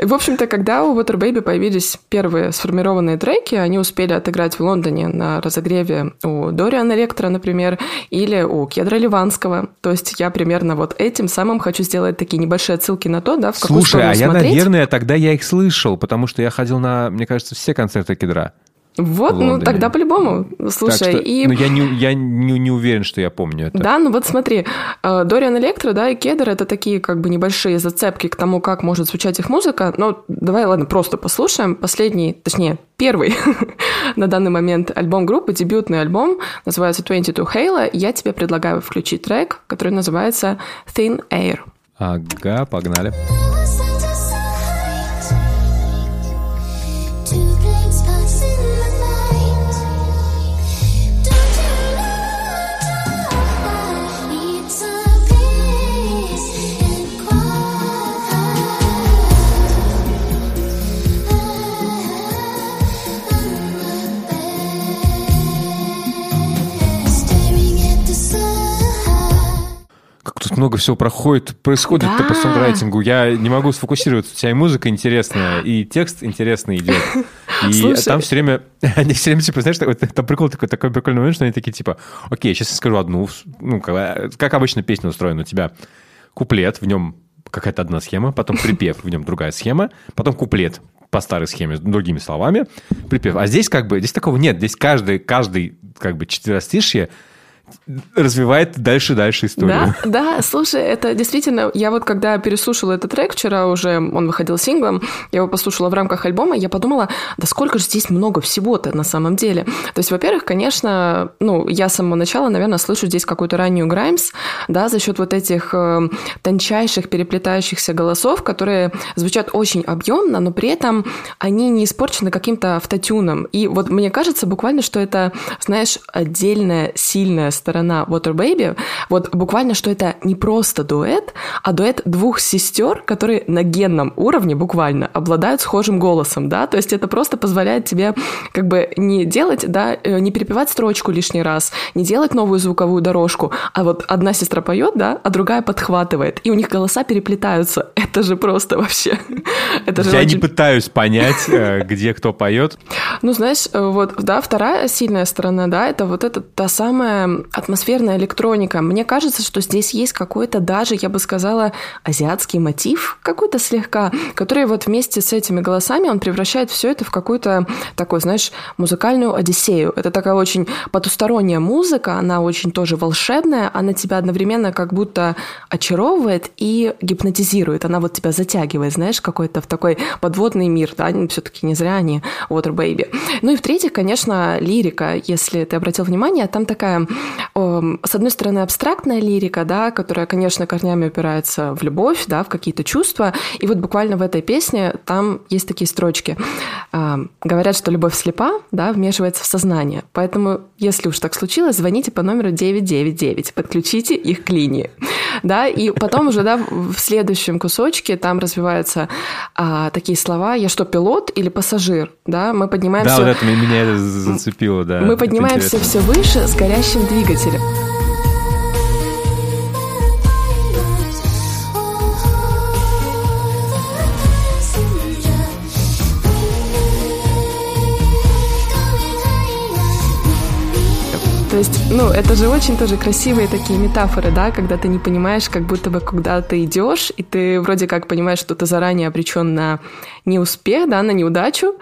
В общем-то, когда у Water Baby появились первые сформированные треки, они успели отыграть в Лондоне на разогреве у Дориана Лектора, например, или у Кедра Ливанского. То есть я примерно вот этим самым хочу сделать такие небольшие отсылки на то, да, в какую Слушай, а я, смотреть. наверное, тогда я их слышал, потому что я ходил на, мне кажется, все концерты Кедра. Вот, ну тогда по-любому. Так Слушай, что- и... ну, я, не, я не, не уверен, что я помню это. Да, ну вот смотри, э, Дориан Электро, да, и Кедр — это такие как бы небольшие зацепки к тому, как может звучать их музыка. Но давай, ладно, просто послушаем. Последний, точнее, первый на данный момент альбом группы, дебютный альбом, называется 22 Halo. Я тебе предлагаю включить трек, который называется Thin Air. Ага, погнали. Two много всего проходит, происходит-то по Да. сонграйтингу. Я не могу сфокусироваться. У тебя и музыка интересная, и текст интересный идет. И Слушай. там все время, они все время, типа, знаешь, вот там прикол такой, такой прикольный момент, что они такие, типа, окей, сейчас я скажу одну, ну, как, как обычно песня устроена, у тебя куплет, в нем какая-то одна схема, потом припев, в нем другая схема, потом куплет по старой схеме, другими словами, припев. А здесь как бы, здесь такого нет, здесь каждый, каждый как бы четверостишье развивает дальше-дальше историю. Да, да, слушай, это действительно, я вот когда переслушала этот трек вчера уже, он выходил синглом, я его послушала в рамках альбома, я подумала, да сколько же здесь много всего-то на самом деле. То есть, во-первых, конечно, ну, я с самого начала, наверное, слышу здесь какую-то раннюю Граймс, да, за счет вот этих э, тончайших переплетающихся голосов, которые звучат очень объемно, но при этом они не испорчены каким-то автотюном. И вот мне кажется буквально, что это, знаешь, отдельная сильная сторона Water Baby, вот буквально, что это не просто дуэт, а дуэт двух сестер, которые на генном уровне буквально обладают схожим голосом, да, то есть это просто позволяет тебе как бы не делать, да, э, не перепевать строчку лишний раз, не делать новую звуковую дорожку, а вот одна сестра поет, да, а другая подхватывает, и у них голоса переплетаются. Это же просто вообще... Это же Я не очень- пытаюсь понять, э, где кто поет. ну, знаешь, э, вот, да, вторая сильная сторона, да, это вот эта та самая атмосферная электроника. Мне кажется, что здесь есть какой-то даже, я бы сказала, азиатский мотив какой-то слегка, который вот вместе с этими голосами он превращает все это в какую-то такой, знаешь, музыкальную одиссею. Это такая очень потусторонняя музыка, она очень тоже волшебная, она тебя одновременно как будто очаровывает и гипнотизирует. Она вот тебя затягивает, знаешь, какой-то в такой подводный мир, да, все-таки не зря они Water Baby. Ну и в-третьих, конечно, лирика, если ты обратил внимание, там такая, с одной стороны, абстрактная лирика, да, которая, конечно, корнями упирается в любовь, да, в какие-то чувства. И вот буквально в этой песне там есть такие строчки. Эм, Говорят, что любовь слепа, да, вмешивается в сознание. Поэтому, если уж так случилось, звоните по номеру 999, подключите их к линии. Да, и потом уже, да, в следующем кусочке там развиваются а, такие слова «я что, пилот или пассажир?» Да, мы поднимаемся... Да, вот это меня- это зацепило, да. Мы поднимаемся все выше с горящим двигателем. То ну, это же очень тоже красивые такие метафоры, да, когда ты не понимаешь, как будто бы куда ты идешь, и ты вроде как понимаешь, что ты заранее обречен на неуспех, да, на неудачу,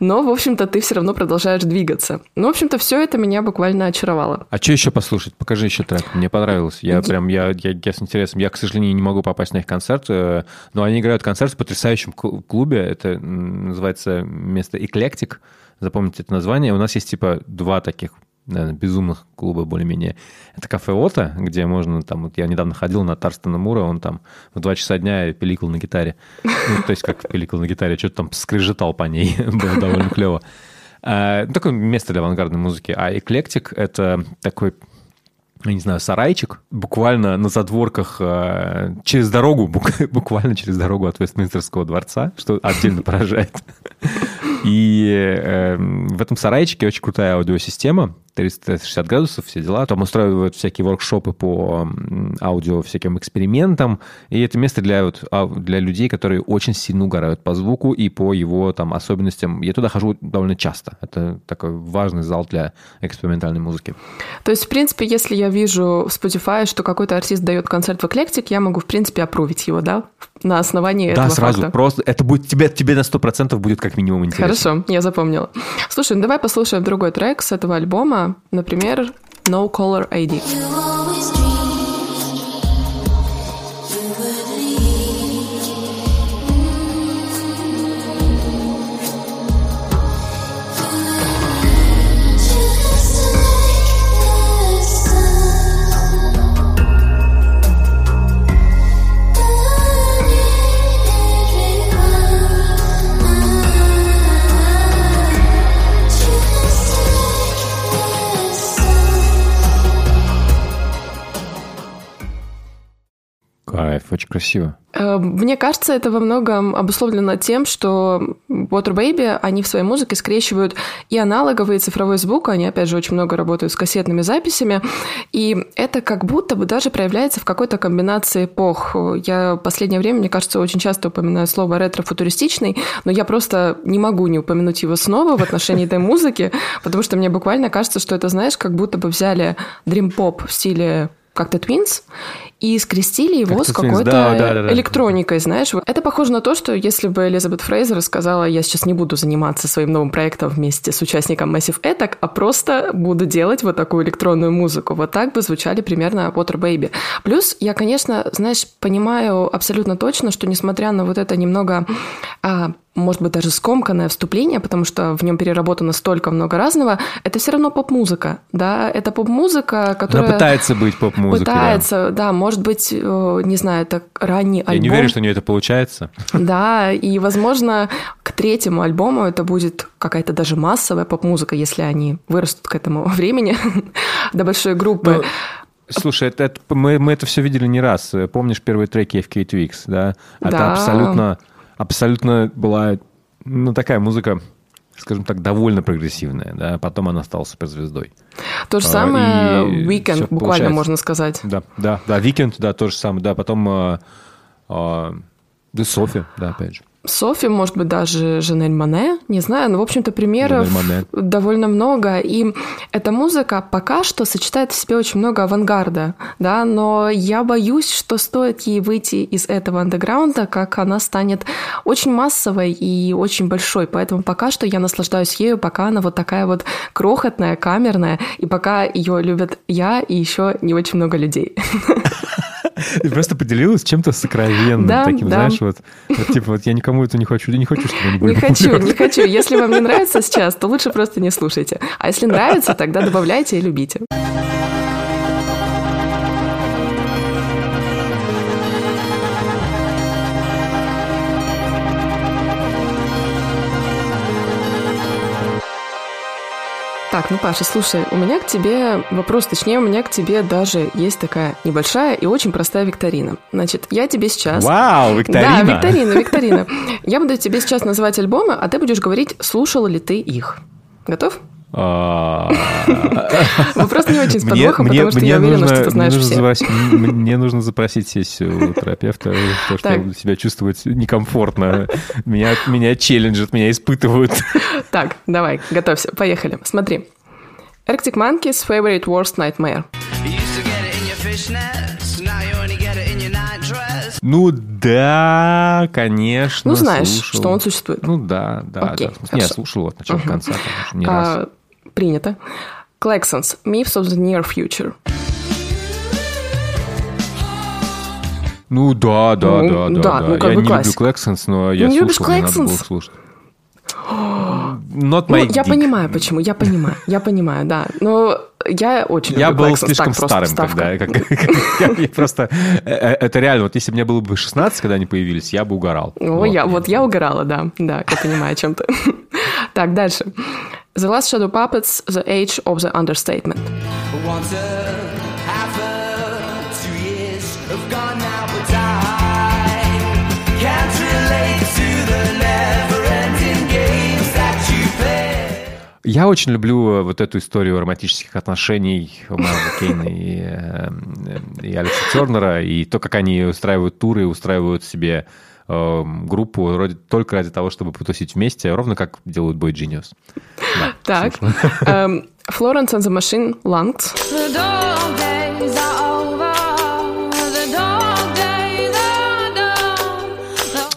но, в общем-то, ты все равно продолжаешь двигаться. Ну, в общем-то, все это меня буквально очаровало. А что еще послушать? Покажи еще трек. Мне понравилось. Я прям, я, я, я с интересом. Я, к сожалению, не могу попасть на их концерт, э, но они играют концерт в потрясающем клу- клубе. Это называется место Эклектик. Запомните это название. У нас есть типа два таких наверное, безумных клуба более-менее. Это кафе Ота, где можно там... Вот я недавно ходил на Тарстена Мура, он там в два часа дня пиликал на гитаре. Ну, то есть как пиликал на гитаре, что-то там скрежетал по ней. Было довольно клево. А, ну, такое место для авангардной музыки. А эклектик — это такой я не знаю, сарайчик, буквально на задворках, э, через дорогу, бук- буквально через дорогу от Вестминстерского дворца, что отдельно поражает. И э, в этом сарайчике очень крутая аудиосистема, 360 градусов, все дела. Там устраивают всякие воркшопы по аудио, всяким экспериментам. И это место для, вот, а, для людей, которые очень сильно угорают по звуку и по его там, особенностям. Я туда хожу довольно часто. Это такой важный зал для экспериментальной музыки. То есть, в принципе, если я вижу в Spotify, что какой-то артист дает концерт в Эклектик, я могу, в принципе, опровить его, да? На основании Да, этого сразу. факта. Просто это будет тебе, тебе на 100% будет как минимум интересно. Хорошо, я запомнила. Слушай, ну давай послушаем другой трек с этого альбома, например, No Color ID. You Кайф, очень красиво. Э, Мне кажется, это во многом обусловлено тем, что Water Baby, они в своей музыке скрещивают и аналоговый, и цифровой звук, они, опять же, очень много работают с кассетными записями, и это как будто бы даже проявляется в какой-то комбинации эпох. Я в последнее время, мне кажется, очень часто упоминаю слово ретро-футуристичный, но я просто не могу не упомянуть его снова в отношении этой музыки, потому что мне буквально кажется, что это, знаешь, как будто бы взяли дрим-поп в стиле как-то Twins и скрестили его Как-то с какой-то да, да, да, да. электроникой, знаешь. Это похоже на то, что если бы Элизабет Фрейзер сказала, я сейчас не буду заниматься своим новым проектом вместе с участником Massive Attack, а просто буду делать вот такую электронную музыку. Вот так бы звучали примерно Water Baby. Плюс я, конечно, знаешь, понимаю абсолютно точно, что несмотря на вот это немного а, может быть, даже скомканное вступление, потому что в нем переработано столько много разного, это все равно поп-музыка, да, это поп-музыка, которая... Она пытается быть поп-музыкой. да. Пытается, да, может быть, э, не знаю, это ранний Я альбом. не уверен, что у нее это получается. Да, и, возможно, к третьему альбому это будет какая-то даже массовая поп-музыка, если они вырастут к этому времени до большой группы. Ну, Слушай, это, это- мы, мы это все видели не раз. Помнишь первые треки FK Twix, да? Это Да. абсолютно, абсолютно была, ну, такая музыка, скажем так, довольно прогрессивная, да? Потом она стала суперзвездой. То же а, самое Weekend, буквально получается. можно сказать. Да, да, да, Weekend, да, то же самое, да, потом, а, а, да, Софи, да, опять же. Софи, может быть, даже Жанель Мане, не знаю, но, в общем-то, примеров довольно много. И эта музыка пока что сочетает в себе очень много авангарда, да, но я боюсь, что стоит ей выйти из этого андеграунда, как она станет очень массовой и очень большой. Поэтому пока что я наслаждаюсь ею, пока она вот такая вот крохотная, камерная, и пока ее любят я и еще не очень много людей. Ты просто поделилась чем-то сокровенным, Да, таким, да. знаешь, вот, вот, типа, вот я никому это не хочу, не хочу, чтобы они были Не хочу, не хочу. Если вам не нравится сейчас, то лучше просто не слушайте. А если нравится, тогда добавляйте и любите. Так, ну, Паша, слушай, у меня к тебе вопрос, точнее, у меня к тебе даже есть такая небольшая и очень простая викторина. Значит, я тебе сейчас... Вау, викторина! Да, викторина, викторина. Я буду тебе сейчас называть альбомы, а ты будешь говорить, слушал ли ты их. Готов? А, Вопрос не очень с подвохом, мне, потому что я уверена, что ты знаешь мне, нужно все. мне нужно запросить сессию у терапевта, потому что себя чувствовать некомфортно. Меня, меня челленджат, меня испытывают. Так, давай, готовься, поехали. Смотри. Arctic Monkeys Favorite Worst Nightmare. You used to get it in your fishnets, now you only get it in your night dress. Ну да, конечно. Ну, знаешь, слушал. что он существует. Ну да, да. Окей, да. Я слушал от начала до конца, конечно, не раз. Принято. Claxons Myths of the Near Future. Ну да, да, Ну, да, да. да, ну, как я бы не классика. люблю Klaxons, но я Не любишь слушал, мне надо было Klaxons? слушать. Not Ну, my я gig. понимаю, почему, я понимаю, я понимаю, да. Но я очень Я был Klaxons, слишком так, старым, вставка. когда... как- я просто... э, э, Это реально, вот если бы мне было бы 16, когда они появились, я бы угорал. О, Вот. я, вот я угорала, да, да, я понимаю, о чем ты. Так, дальше. The Last Shadow Puppets, The Age of the Understatement. Я очень люблю э, вот эту историю романтических отношений Марка Кейна и, э, и Алекса Тернера, и то, как они устраивают туры, устраивают себе э, группу ради- только ради того, чтобы потусить вместе, ровно как делают Boy Genius. Да, Так. эм, Florence and the Machine Lungs.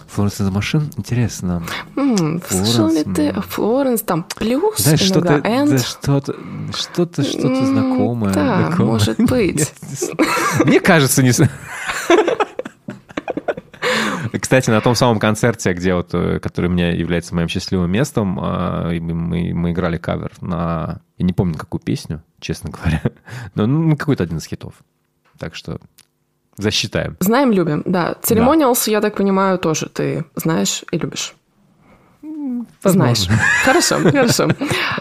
Флоренс за машин? Интересно. М, Слышал ли ты Флоренс? Там плюс Знаешь, иногда что-то, and. да, что-то, что-то, что-то знакомое. да, знакомое. может быть. Мне кажется, не... Кстати, на том самом концерте, где вот, э, который у меня является моим счастливым местом, а, мы, мы играли кавер на... Я не помню, какую песню, честно говоря. Но ну, какой-то один из хитов. Так что засчитаем. Знаем, любим, да. Церемониалс, я так понимаю, тоже ты знаешь и любишь. Знаешь. Хорошо, хорошо.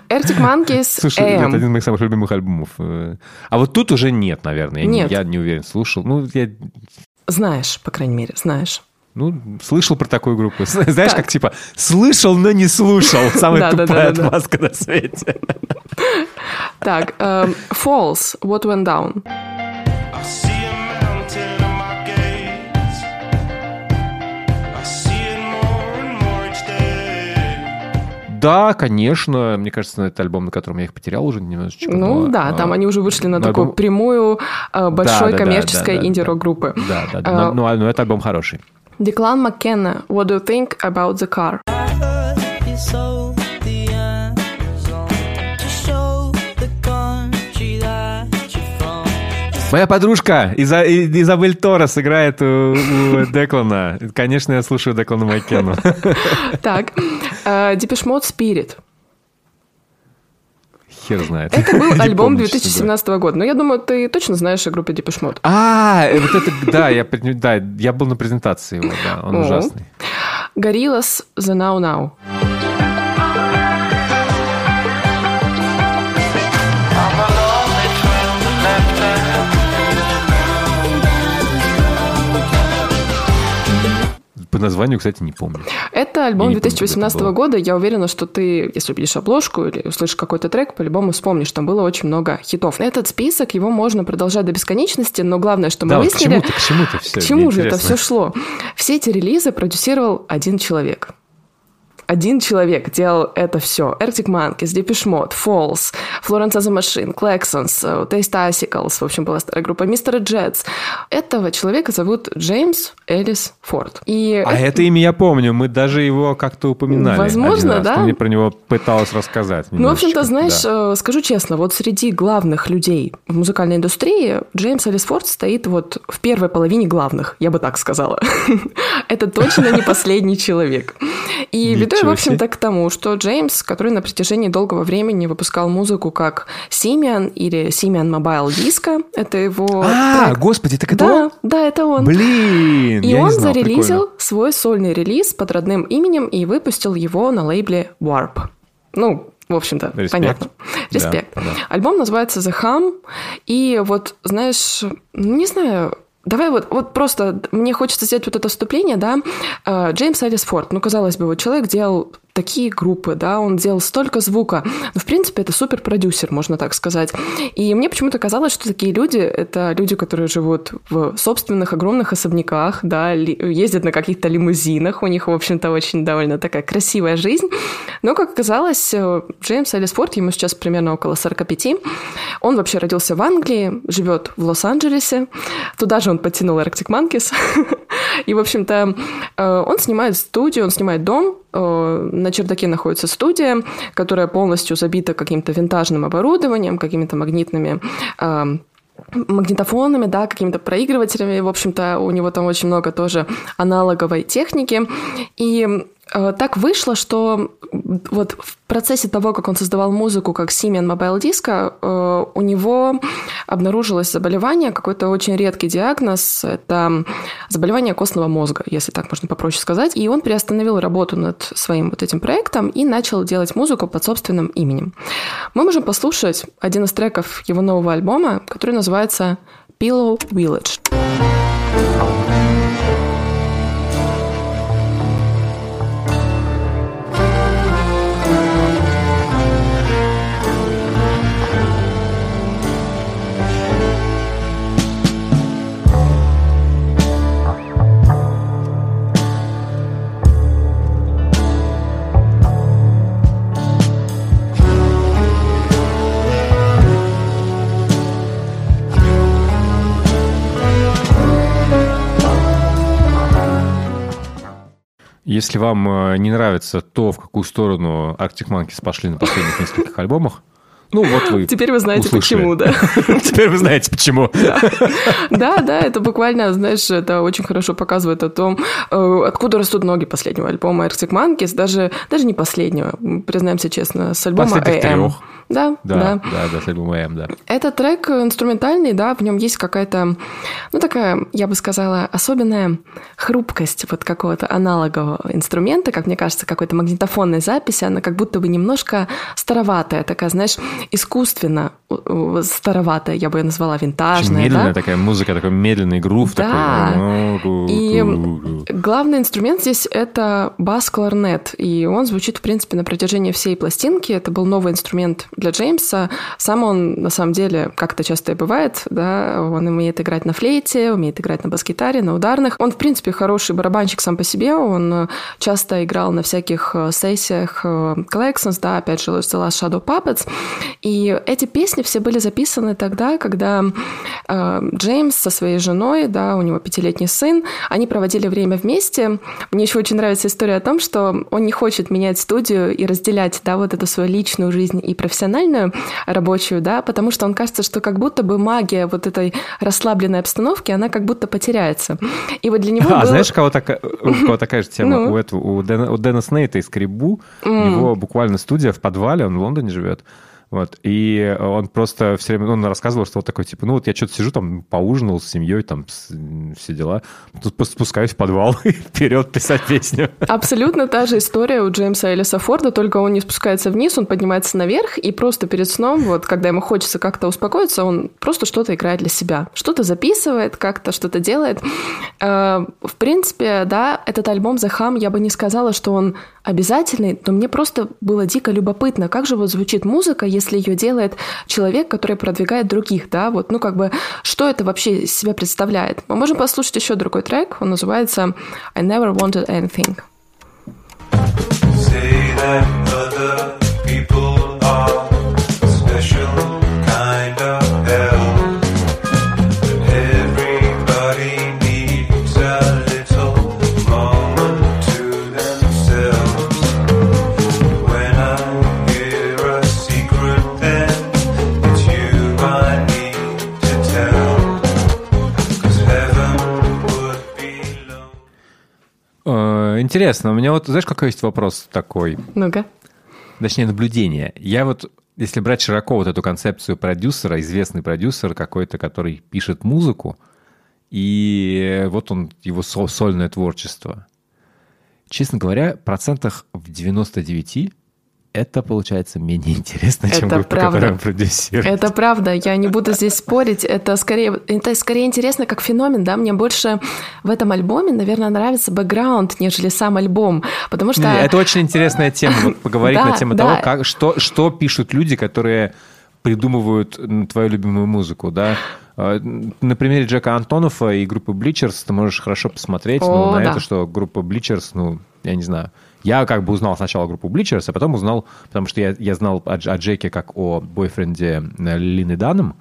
Arctic Monkeys Слушай, это AM. один из моих самых любимых альбомов. Э, А вот тут уже нет, наверное. Я, Нет. Не, я не уверен, слушал. Ну, я Знаешь, по крайней мере, знаешь. Ну, слышал про такую группу. Знаешь, как типа слышал, но не слушал. Самая тупая отмазка на свете. Так, эм, Falls, What Went Down. Да, конечно. Мне кажется, это альбом, на котором я их потерял уже немножечко. Ну но, да, а, там они уже вышли на но такую альбом- прямую э, большой Да, да, коммерческой да, да, инди-рок группы. Да, да, да. А, Но, ну, ну, это альбом хороший. Деклан Маккенна, What do you think about the car? Моя подружка Иза- Изабель Торрес играет у, у Деклана. Конечно, я слушаю Деклана Маккену. Так, э, Depeche Mode Spirit. Хер знает. Это был альбом помню, честно говоря. 2017 года. Но я думаю, ты точно знаешь о группе Depeche Mode. А, э, вот это, да, я, при- да, я был на презентации его, да, он ужасный. Gorillaz The Now Now. По названию, кстати, не помню. Это альбом Я не помню, как это 2018 было. года. Я уверена, что ты, если увидишь обложку или услышишь какой-то трек, по-любому вспомнишь, там было очень много хитов. Этот список, его можно продолжать до бесконечности, но главное, что мы Да, вот к выяснили... чему-то, к чему-то все. К чему же это все шло? Все эти релизы продюсировал один человек. Один человек делал это все. Arctic Monkeys, Depeche Mode, Falls, Florence and the Machine, Claxons, э, Taste Icicles, в общем, была старая группа, Мистер Джетс. Этого человека зовут Джеймс Элис Форд. И А это имя я помню, мы даже его как-то упоминали. Возможно, раз. да? Ты мне про него пыталась рассказать. Ну, в общем-то, немножечко, знаешь, да. э, скажу честно, вот среди главных людей в музыкальной индустрии Джеймс Элис Форд стоит вот в первой половине главных, я бы так сказала. Это точно не последний человек. И веду я, в Ничего общем-то, к тому, что Джеймс, который на протяжении долгого времени выпускал музыку как Симиан или Симиан Mobile Disco, это его... А, трек. господи, так это Да, он? да, это он. Блин, И я не он знал, зарелизил прикольно. свой сольный релиз под родным именем и выпустил его на лейбле Warp. Ну, в общем-то, Респект. понятно. Да, Респект. да. Альбом называется The Hum. И вот, знаешь, ну, не знаю, Давай вот, вот просто мне хочется сделать вот это вступление, да. Э, Джеймс Элис Форд, ну, казалось бы, вот человек делал такие группы, да, он делал столько звука. Но, в принципе, это супер-продюсер, можно так сказать. И мне почему-то казалось, что такие люди — это люди, которые живут в собственных огромных особняках, да, ездят на каких-то лимузинах, у них, в общем-то, очень довольно такая красивая жизнь. Но, как оказалось, э, Джеймс Элис Форд, ему сейчас примерно около 45, он вообще родился в Англии, живет в Лос-Анджелесе, туда же он подтянул Arctic Monkeys. И, в общем-то, он снимает студию, он снимает дом, э, на чердаке находится студия, которая полностью забита каким-то винтажным оборудованием, какими-то магнитными э, магнитофонами, да, какими-то проигрывателями. В общем-то, у него там очень много тоже аналоговой техники. И э, так вышло, что вот в процессе того, как он создавал музыку как Simian Mobile Disco, э, у него обнаружилось заболевание, какой-то очень редкий диагноз. Это заболевание костного мозга, если так можно попроще сказать. И он приостановил работу над своим вот этим проектом и начал делать музыку под собственным именем. Мы можем послушать один из треков его нового альбома, который называется Pillow Village. Если вам э, не нравится то, в какую сторону Arctic Monkeys пошли на последних нескольких альбомах, ну вот вы Теперь вы знаете, услышали. почему, да. Теперь вы знаете, почему. Да, да, это буквально, знаешь, это очень хорошо показывает о том, э, откуда растут ноги последнего альбома Arctic Monkeys, даже, даже не последнего, признаемся честно, с альбома AM. Да, Да, да. да, да, с альбома М, да. Этот трек инструментальный, да, в нем есть какая-то, ну, такая, я бы сказала, особенная хрупкость вот какого-то аналогового инструмента, как мне кажется, какой-то магнитофонной записи, она как будто бы немножко староватая, такая, знаешь, искусственно староватая, я бы ее назвала Очень винтажная, медленная да? такая музыка, такой медленный грув. Да. такой. И главный инструмент здесь это бас-кларнет, и он звучит, в принципе, на протяжении всей пластинки. Это был новый инструмент для Джеймса. Сам он, на самом деле, как это часто и бывает, да, он умеет играть на флейте, умеет играть на бас-гитаре, на ударных. Он, в принципе, хороший барабанщик сам по себе. Он э, часто играл на всяких э, сессиях э, Collections, да, опять же, The Last Shadow Puppets. И эти песни все были записаны тогда, когда э, Джеймс со своей женой, да, у него пятилетний сын, они проводили время вместе. Мне еще очень нравится история о том, что он не хочет менять студию и разделять, да, вот эту свою личную жизнь и профессиональную рабочую, да, потому что он кажется, что как будто бы магия вот этой расслабленной обстановки, она как будто потеряется. И вот для него А было- знаешь, у кого, такая, у кого такая же тема? Ну. У, этого, у, Дэна, у Дэна Снейта из Крибу. У него буквально студия в подвале, он в Лондоне живет. Вот, и он просто все время, он рассказывал, что вот такой, типа, ну вот я что-то сижу там, поужинал с семьей, там, все дела, тут спускаюсь в подвал и вперед писать песню. Абсолютно та же история у Джеймса Элиса Форда, только он не спускается вниз, он поднимается наверх, и просто перед сном, вот когда ему хочется как-то успокоиться, он просто что-то играет для себя. Что-то записывает, как-то что-то делает. Э, В принципе, да, этот альбом The Hum, я бы не сказала, что он обязательный, но мне просто было дико любопытно, как же вот звучит музыка, если ее делает человек, который продвигает других, да, вот, ну, как бы, что это вообще из себя представляет. Мы можем послушать еще другой трек, он называется I Never Wanted Anything. Say Интересно, у меня вот, знаешь, какой есть вопрос такой? Ну-ка. Точнее, наблюдение. Я вот, если брать широко вот эту концепцию продюсера, известный продюсер какой-то, который пишет музыку, и вот он, его со- сольное творчество. Честно говоря, процентах в 99 это получается менее интересно, чем Это группа, правда. которую он продюсирует. Это правда, я не буду здесь спорить. Это скорее, это скорее интересно как феномен, да. Мне больше в этом альбоме, наверное, нравится бэкграунд, нежели сам альбом, потому что Не, Это очень интересная тема, вот поговорить Да, на тему да. того, как, что, что пишут люди, которые придумывают твою любимую музыку, да. Э, На примере Джека Антонова и группы Bleachers ты можешь хорошо посмотреть ну, О, на да. это, что группа Bleachers, ну, я не знаю, я как бы узнал сначала группу Bleachers, а потом узнал, потому что я, я знал о, о Джеке как о бойфренде э, Лины Даном,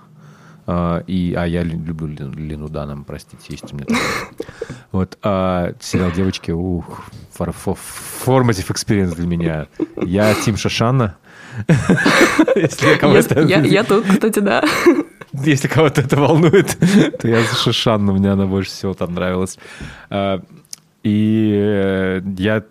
э, и, а я люблю Лину, Лину Даном, простите, есть у меня такое. Вот, а сериал «Девочки», ух, formative experience для меня. Я Тим Шашана. Если я, тут, кстати, да. если кого-то это волнует, то я за Шишанну, мне она больше всего там нравилась. И э, я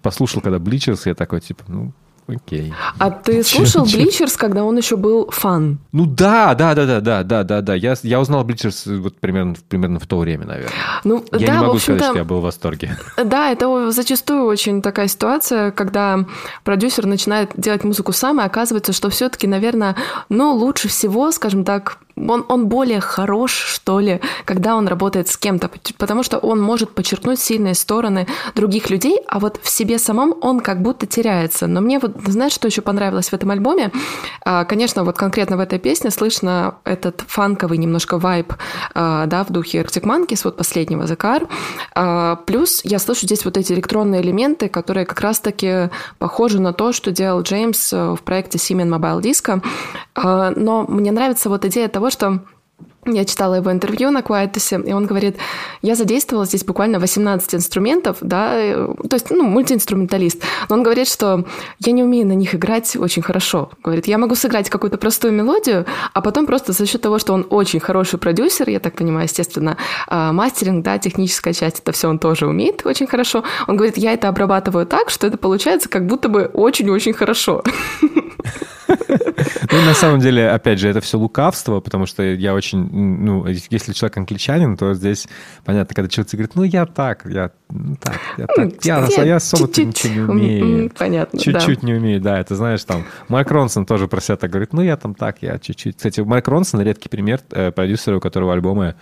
послушал, когда Bleachers, я такой, типа, ну, окей. А ты слушал? Bleachers, когда он еще был фан? Ну да, да, да, да, да, да, да, да. Я, я узнал Bleachers вот примерно, примерно в то время, наверное. Ну, Я да, не в могу общем-то, сказать, что я был в восторге. Да, это зачастую очень такая ситуация, когда продюсер начинает делать музыку сам, и оказывается, что все-таки, наверное, ну, лучше всего, скажем так, он, он более хорош, что ли, когда он работает с кем-то, потому что он может подчеркнуть сильные стороны других людей, а вот в себе самом он как будто теряется. Но мне вот, знаешь, что еще понравилось в этом альбоме? А, Конечно, вот конкретно в этой песне слышно этот фанковый немножко вайб, а, да, в духе Arctic Monkeys, вот последнего The Car. А, Плюс я слышу здесь вот эти электронные элементы, которые как раз-таки похожи на то, что делал Джеймс э, в проекте Siemens Mobile Disco. Но мне нравится вот идея того, что Я читала его интервью на Куайтусе, и он говорит, я задействовала здесь буквально 18 инструментов, да, э, то есть, ну, мультиинструменталист. Но он говорит, что я не умею на них играть очень хорошо. Говорит, я могу сыграть какую-то простую мелодию, а потом просто за счет того, что он очень хороший продюсер, я так понимаю, естественно, а, мастеринг, да, техническая часть, это все он тоже умеет очень хорошо. Он говорит, я это обрабатываю так, что это получается как будто бы очень-очень хорошо. Ну, на самом деле, опять же, это все лукавство, потому что я очень, ну, если человек англичанин, то здесь, понятно, когда человек говорит, ну, я так, я ну, так, я так, я, я особо ничего не умею. понятно. Чуть-чуть не умею, да, это знаешь, там, Майк Ронсон тоже про себя так говорит, ну, я там так, я чуть-чуть. Кстати, Майк Ронсон редкий пример э, продюсера, у которого альбомы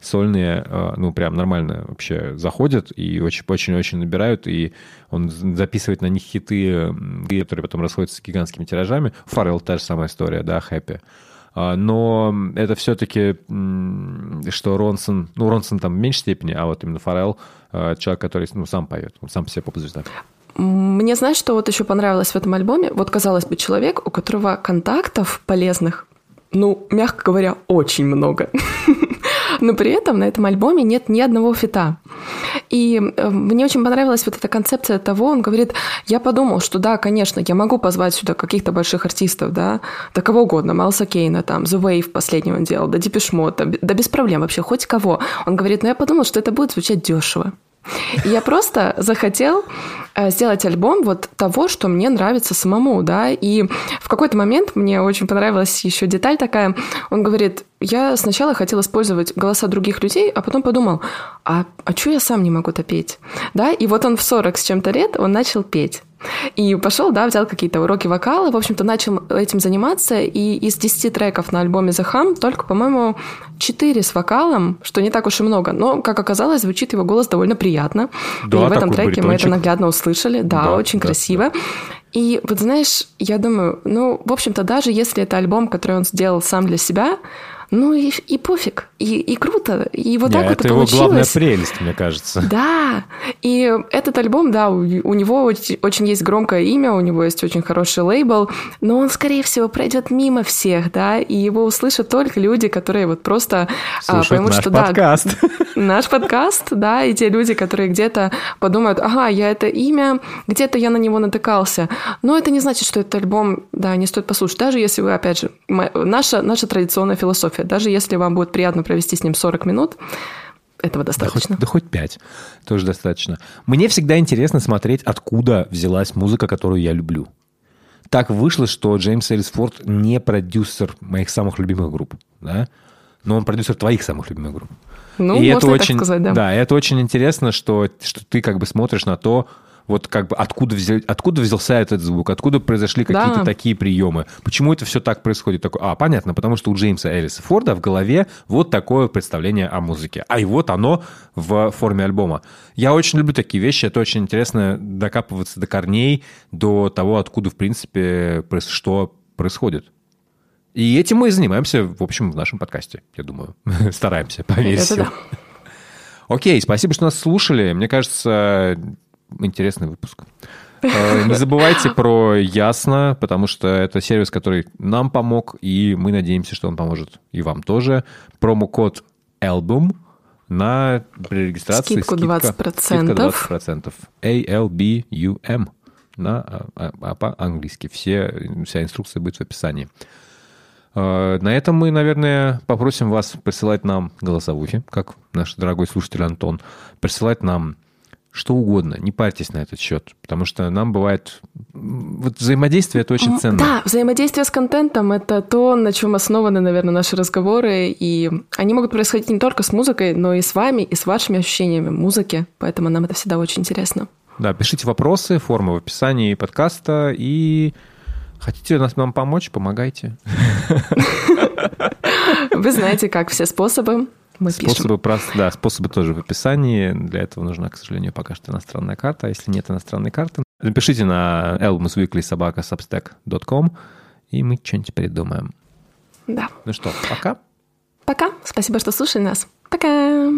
сольные, э, ну, прям нормально вообще заходят и очень-очень-очень набирают, и он записывает на них хиты, которые потом расходятся с гигантскими тиражами. Фаррелл та же самая история, да, Хэппи. А, Но это все-таки, что Ронсон, ну, Ронсон там в меньшей степени, а вот именно Фаррелл, э, человек, который ну, сам поет, он сам по себе поп-звезда. Мне знаешь, что вот еще понравилось в этом альбоме? Вот, казалось бы, человек, у которого контактов полезных, ну, мягко говоря, очень много. Но при этом на этом альбоме нет ни одного фита. И э, мне очень понравилась вот эта концепция того, он говорит, я подумал, что да, конечно, я могу позвать сюда каких-то больших артистов, да, да кого угодно, Майлса Кейна, там, The Wave последний он делал, да да, да без проблем вообще, хоть кого. Он говорит, но я подумал, что это будет звучать дешево. Я просто захотел э, сделать альбом вот того, что мне нравится самому, да, и в какой-то момент мне очень понравилась еще деталь такая, он говорит, я сначала хотел использовать голоса других людей, а потом подумал, а, а что я сам не могу-то петь, да, и вот он в 40 с чем-то лет, он начал петь. И пошел, да, взял какие-то уроки вокала, в общем-то, начал этим заниматься, и из 10 треков на альбоме The Hum только, по-моему, 4 с вокалом, что не так уж и много, но, как оказалось, звучит его голос довольно приятно. Да, и в этом треке мы это баритончик. наглядно услышали, да, Да, очень да, красиво. И вот знаешь, я думаю, ну, в общем-то, даже если это альбом, который он сделал сам для себя, ну и, и пофиг, и, и круто, и вот Не, так вот это и его получилось. главная прелесть, мне кажется. Да, и этот альбом, да, у, у него очень, очень есть громкое имя, у него есть очень хороший лейбл, но он, скорее всего, пройдет мимо всех, да, и его услышат только люди, которые вот просто а, Слушают поймут, наш что подкаст. да, наш подкаст, да, и те люди, которые где-то подумают, ага, я это имя, где-то я на него натыкался, но это не значит, что этот альбом, да, не стоит послушать, даже если вы, опять же, наша, наша традиционная философия, даже если вам будет приятно провести с ним 40 минут, этого Да хоть, достаточно. да хоть пять. Тоже достаточно. Мне всегда интересно смотреть, откуда взялась музыка, которую я люблю. Так вышло, что Джеймс Эллисфорд не продюсер моих самых любимых групп, да? Но он продюсер твоих самых любимых групп. Ну, и можно это очень, так сказать, да. и это очень интересно, что, что ты как бы смотришь на то, вот как бы откуда, взял, откуда взялся этот звук, откуда произошли Да. какие-то такие приемы, почему это все так происходит. Такой, а, понятно, потому что у Джеймса Эллиса Форда в голове вот такое представление о музыке. А и вот оно в форме альбома. Я очень люблю такие вещи, это очень интересно докапываться до корней, до того, откуда, в принципе, что происходит. И этим мы и занимаемся, в общем, в нашем подкасте, я думаю. Стараемся по Это версии. да. Окей, спасибо, что нас слушали. Мне кажется, интересный выпуск. Э, Не забывайте про Ясно, потому что это сервис, который нам помог, и мы надеемся, что он поможет и вам тоже. Промокод ALBUM на при регистрации Скидку 20%. Скидка 20%. A-L-B-U-M на, а, а, по-английски. Все, вся инструкция будет в описании. Э, На этом мы, наверное, попросим вас присылать нам голосовухи, как наш дорогой слушатель Антон, присылать нам что угодно, не парьтесь на этот счет, потому что нам бывает... Вот взаимодействие — это очень ценно. Да, взаимодействие с контентом — это то, на чем основаны, наверное, наши разговоры, и они могут происходить не только с музыкой, но и с вами, и с вашими ощущениями музыки, поэтому нам это всегда очень интересно. Да, пишите вопросы, форма в описании подкаста, и хотите нас, нам помочь, помогайте. Вы знаете, как все способы. Мы пишем. Способы, прос- да, способы тоже в описании. Для этого нужна, к сожалению, пока что иностранная карта. А если нет иностранной карты, напишите на elmusweekly.substack.com, и мы что-нибудь придумаем. Да. Ну что, пока. Пока. Спасибо, что слушали нас. Пока.